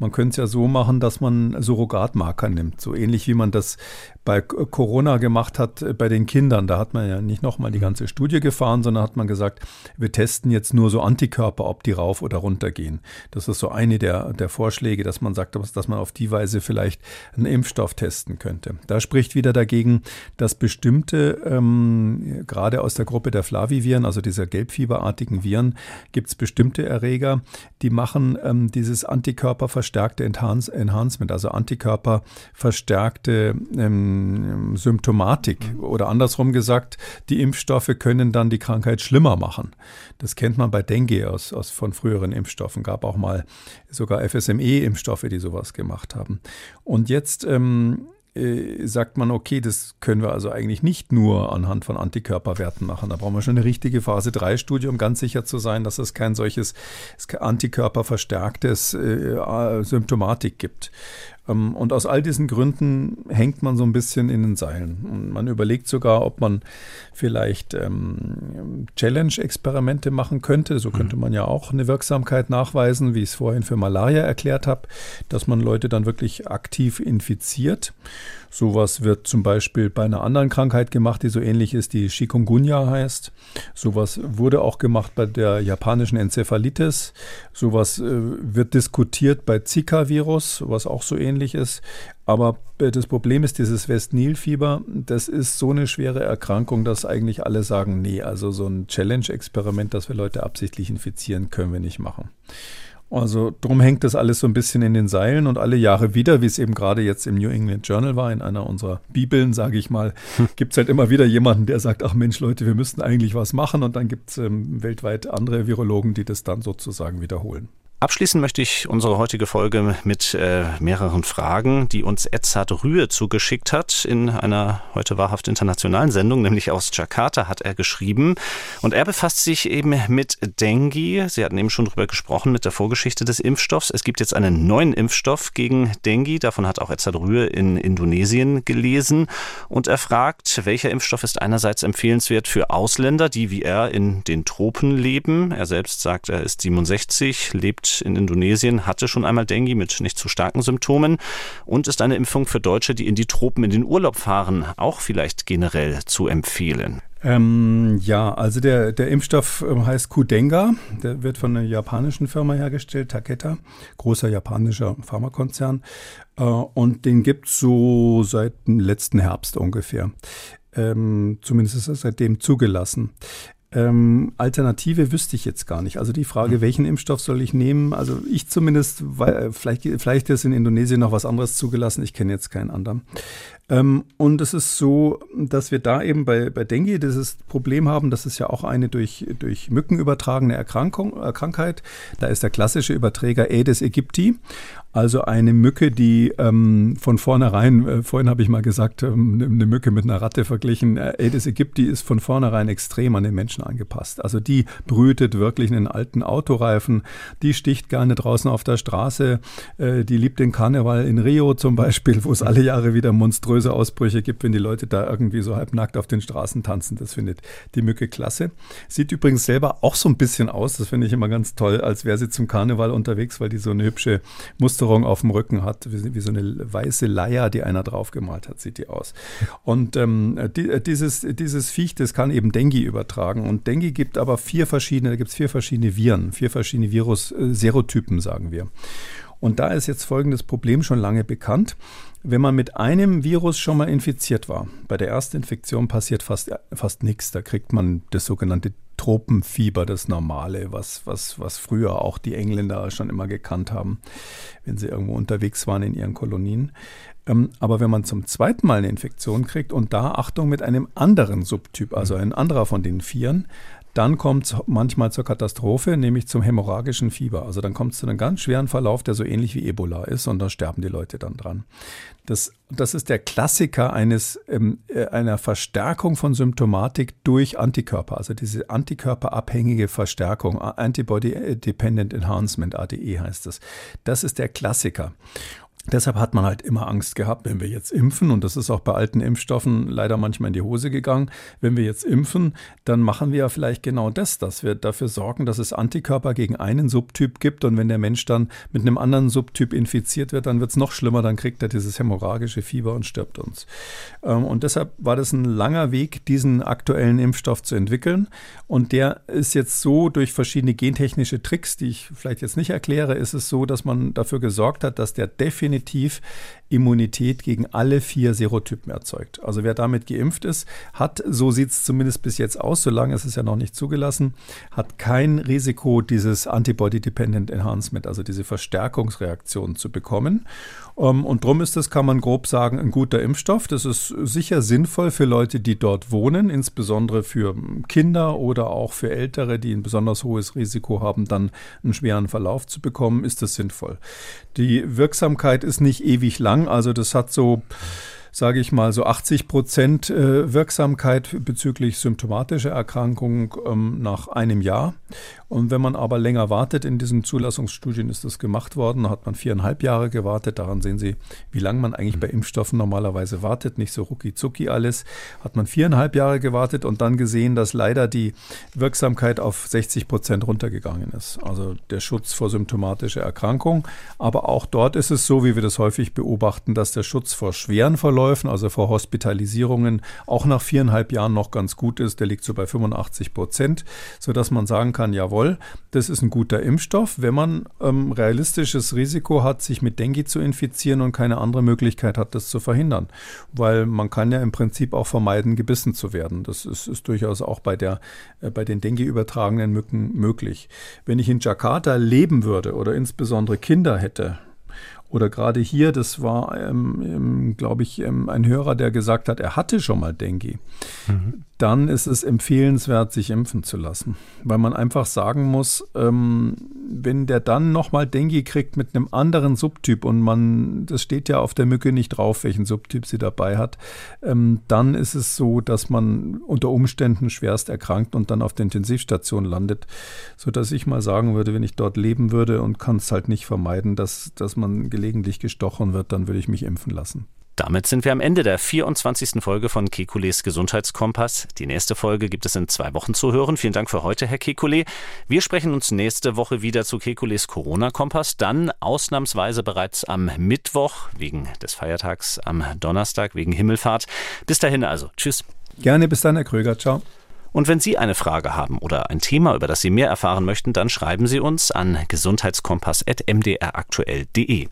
man könnte es ja so machen, dass man Surrogatmarker nimmt. So ähnlich wie man das bei Corona gemacht hat äh, bei den Kindern. Da hat man ja nicht nochmal die ganze Studie gefahren, sondern hat man gesagt, wir testen jetzt nur so Antikörper, ob die rauf oder runter gehen. Das ist so eine der, der Vorschläge, dass man sagt, dass man auf die Weise vielleicht vielleicht einen Impfstoff testen könnte. Da spricht wieder dagegen, dass bestimmte, ähm, gerade aus der Gruppe der Flaviviren, also dieser gelbfieberartigen Viren, gibt es bestimmte Erreger, die machen ähm, dieses Antikörperverstärkte Enhance Enhancement, also Antikörperverstärkte ähm, Symptomatik. Oder andersrum gesagt, die Impfstoffe können dann die Krankheit schlimmer machen. Das kennt man bei Dengue aus, aus von früheren Impfstoffen. Gab auch mal sogar FSME-Impfstoffe, die sowas gemacht haben. Und jetzt ähm, äh, sagt man, okay, das können wir also eigentlich nicht nur anhand von Antikörperwerten machen. Da brauchen wir schon eine richtige Phase-3-Studie, um ganz sicher zu sein, dass es kein solches Antikörperverstärktes äh, Symptomatik gibt. Ähm, und aus all diesen Gründen hängt man so ein bisschen in den Seilen. Und man überlegt sogar, ob man vielleicht ähm, Challenge-Experimente machen könnte. So könnte mhm. man ja auch eine Wirksamkeit nachweisen, wie ich es vorhin für Malaria erklärt habe, dass man Leute dann wirklich aktiv infiziert. Sowas wird zum Beispiel bei einer anderen Krankheit gemacht, die so ähnlich ist, die Chikungunya heißt. Sowas wurde auch gemacht bei der japanischen Enzephalitis. Sowas äh, wird diskutiert bei Zika-Virus, was auch so ähnlich ist. Aber äh, das Problem ist, dieses West-Nil-Fieber, das ist so eine schwere Erkrankung, dass eigentlich alle sagen, nee, also so ein Challenge-Experiment, dass wir Leute absichtlich infizieren, können wir nicht machen. Also drum hängt das alles so ein bisschen in den Seilen und alle Jahre wieder, wie es eben gerade jetzt im New England Journal war, in einer unserer Bibeln, sage ich mal, hm. gibt es halt immer wieder jemanden, der sagt, ach Mensch Leute, wir müssten eigentlich was machen und dann gibt es ähm, weltweit andere Virologen, die das dann sozusagen wiederholen.
Abschließen möchte ich unsere heutige Folge mit äh, mehreren Fragen, die uns Edzard Rühe zugeschickt hat. In einer heute wahrhaft internationalen Sendung, nämlich aus Jakarta, hat er geschrieben. Und er befasst sich eben mit Dengue. Sie hatten eben schon darüber gesprochen, mit der Vorgeschichte des Impfstoffs. Es gibt jetzt einen neuen Impfstoff gegen Dengue. Davon hat auch Edzard Rühe in Indonesien gelesen. Und er fragt, welcher Impfstoff ist einerseits empfehlenswert für Ausländer, die wie er in den Tropen leben. Er selbst sagt, er ist 67, lebt in Indonesien, hatte schon einmal Dengue mit nicht zu starken Symptomen und ist eine Impfung für Deutsche, die in die Tropen in den Urlaub fahren, auch vielleicht generell zu empfehlen.
Ähm, ja, also der, der Impfstoff ähm, heißt Kudenga. Der wird von einer japanischen Firma hergestellt, Takeda, großer japanischer Pharmakonzern. Äh, und den gibt es so seit dem letzten Herbst ungefähr. Ähm, zumindest ist er seitdem zugelassen. Ähm, Alternative wüsste ich jetzt gar nicht. Also die Frage, hm. welchen Impfstoff soll ich nehmen? Also ich zumindest, weil äh, vielleicht, vielleicht ist in Indonesien noch was anderes zugelassen. Ich kenne jetzt keinen anderen. Ähm, und es ist so, dass wir da eben bei, bei Dengue dieses Problem haben, das ist ja auch eine durch, durch Mücken übertragene Erkrankung, äh, Krankheit. Da ist der klassische Überträger Aedes aegypti. Also eine Mücke, die ähm, von vornherein, äh, vorhin habe ich mal gesagt, ähm, eine Mücke mit einer Ratte verglichen, äh, Aedes aegypti ist von vornherein extrem an den Menschen angepasst. Also die brütet wirklich in den alten Autoreifen, die sticht gerne draußen auf der Straße, äh, die liebt den Karneval in Rio zum Beispiel, wo es alle Jahre wieder monströse Ausbrüche gibt, wenn die Leute da irgendwie so halbnackt auf den Straßen tanzen. Das findet die Mücke klasse. Sieht übrigens selber auch so ein bisschen aus, das finde ich immer ganz toll, als wäre sie zum Karneval unterwegs, weil die so eine hübsche Muster Musterung auf dem Rücken hat, wie, wie so eine weiße Leier, die einer draufgemalt hat, sieht die aus. Und ähm, die, äh, dieses, dieses Viech, das kann eben Dengue übertragen. Und Dengue gibt aber vier verschiedene, da gibt es vier verschiedene Viren, vier verschiedene Virus-Serotypen, sagen wir. Und da ist jetzt folgendes Problem schon lange bekannt. Wenn man mit einem Virus schon mal infiziert war, bei der ersten Infektion passiert fast, fast nichts. Da kriegt man das sogenannte Tropenfieber, das Normale, was, was, was früher auch die Engländer schon immer gekannt haben, wenn sie irgendwo unterwegs waren in ihren Kolonien. Ähm, aber wenn man zum zweiten Mal eine Infektion kriegt und da, Achtung, mit einem anderen Subtyp, also ein anderer von den Vieren, dann kommt es manchmal zur Katastrophe, nämlich zum hämorrhagischen Fieber. Also dann kommt es zu einem ganz schweren Verlauf, der so ähnlich wie Ebola ist und da sterben die Leute dann dran. Das, das ist der Klassiker eines, ähm, äh, einer Verstärkung von Symptomatik durch Antikörper, also diese antikörperabhängige Verstärkung, Antibody Dependent Enhancement, ADE heißt das. Das ist der Klassiker. Deshalb hat man halt immer Angst gehabt, wenn wir jetzt impfen, und das ist auch bei alten Impfstoffen leider manchmal in die Hose gegangen, wenn wir jetzt impfen, dann machen wir ja vielleicht genau das, dass wir dafür sorgen, dass es Antikörper gegen einen Subtyp gibt und wenn der Mensch dann mit einem anderen Subtyp infiziert wird, dann wird es noch schlimmer, dann kriegt er dieses hämorrhagische Fieber und stirbt uns. Ähm, und deshalb war das ein langer Weg, diesen aktuellen Impfstoff zu entwickeln und der ist jetzt so durch verschiedene gentechnische Tricks, die ich vielleicht jetzt nicht erkläre, ist es so, dass man dafür gesorgt hat, dass der definitiv definitiv Immunität gegen alle vier Serotypen erzeugt. Also wer damit geimpft ist, hat, so sieht es zumindest bis jetzt aus, solange es ist ja noch nicht zugelassen, hat kein Risiko, dieses Antibody-Dependent Enhancement, also diese Verstärkungsreaktion zu bekommen. Ähm, und darum ist das, kann man grob sagen, ein guter Impfstoff. Das ist sicher sinnvoll für Leute, die dort wohnen, insbesondere für Kinder oder auch für Ältere, die ein besonders hohes Risiko haben, dann einen schweren Verlauf zu bekommen, ist das sinnvoll. Die Wirksamkeit ist nicht ewig lang lang. Also das hat so sage ich mal, so 80 Prozent äh, Wirksamkeit bezüglich symptomatischer Erkrankungen ähm, nach einem Jahr. Und wenn man aber länger wartet, in diesen Zulassungsstudien ist das gemacht worden, da hat man viereinhalb Jahre gewartet. Daran sehen Sie, wie lange man eigentlich bei Impfstoffen normalerweise wartet. Nicht so rucki zucki alles. Hat man viereinhalb Jahre gewartet und dann gesehen, dass leider die Wirksamkeit auf 60 Prozent runtergegangen ist. Also der Schutz vor symptomatischer Erkrankung. Aber auch dort ist es so, wie wir das häufig beobachten, dass der Schutz vor schweren Verläufen, also vor Hospitalisierungen, auch nach viereinhalb Jahren noch ganz gut ist. Der liegt so bei 85 Prozent, sodass man sagen kann, jawohl, jawohl, das ist ein guter Impfstoff, wenn man ähm, realistisches Risiko hat, sich mit Dengue zu infizieren und keine andere Möglichkeit hat, das zu verhindern. Weil man kann ja im Prinzip auch vermeiden, gebissen zu werden. Das ist, ist durchaus auch bei, der, äh, bei den Dengue übertragenen Mücken möglich. Wenn ich in Jakarta leben würde oder insbesondere Kinder hätte, oder gerade hier, das war, ähm, ähm, glaube ich, ähm, ein Hörer, der gesagt hat, er hatte schon mal Dengue. Mhm dann ist es empfehlenswert, sich impfen zu lassen. Weil man einfach sagen muss, ähm, wenn der dann nochmal Dengue kriegt mit einem anderen Subtyp und man, das steht ja auf der Mücke nicht drauf, welchen Subtyp sie dabei hat, ähm, dann ist es so, dass man unter Umständen schwerst erkrankt und dann auf der Intensivstation landet. Sodass ich mal sagen würde, wenn ich dort leben würde und kann es halt nicht vermeiden, dass, dass man gelegentlich gestochen wird, dann würde ich mich impfen lassen.
Damit sind wir am Ende der 24. Folge von Kekules Gesundheitskompass. Die nächste Folge gibt es in zwei Wochen zu hören. Vielen Dank für heute, Herr Kekule. Wir sprechen uns nächste Woche wieder zu Kekules Corona-Kompass. Dann ausnahmsweise bereits am Mittwoch wegen des Feiertags, am Donnerstag wegen Himmelfahrt. Bis dahin also. Tschüss.
Gerne, bis dann, Herr Kröger. Ciao.
Und wenn Sie eine Frage haben oder ein Thema, über das Sie mehr erfahren möchten, dann schreiben Sie uns an gesundheitskompass.mdraktuell.de.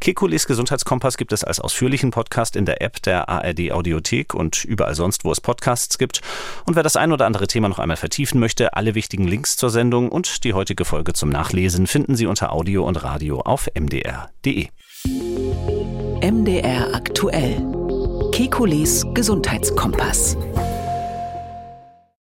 Kekulis Gesundheitskompass gibt es als ausführlichen Podcast in der App der ARD Audiothek und überall sonst, wo es Podcasts gibt. Und wer das ein oder andere Thema noch einmal vertiefen möchte, alle wichtigen Links zur Sendung und die heutige Folge zum Nachlesen finden Sie unter Audio und Radio auf mdr.de.
MDR aktuell. Kekulis Gesundheitskompass.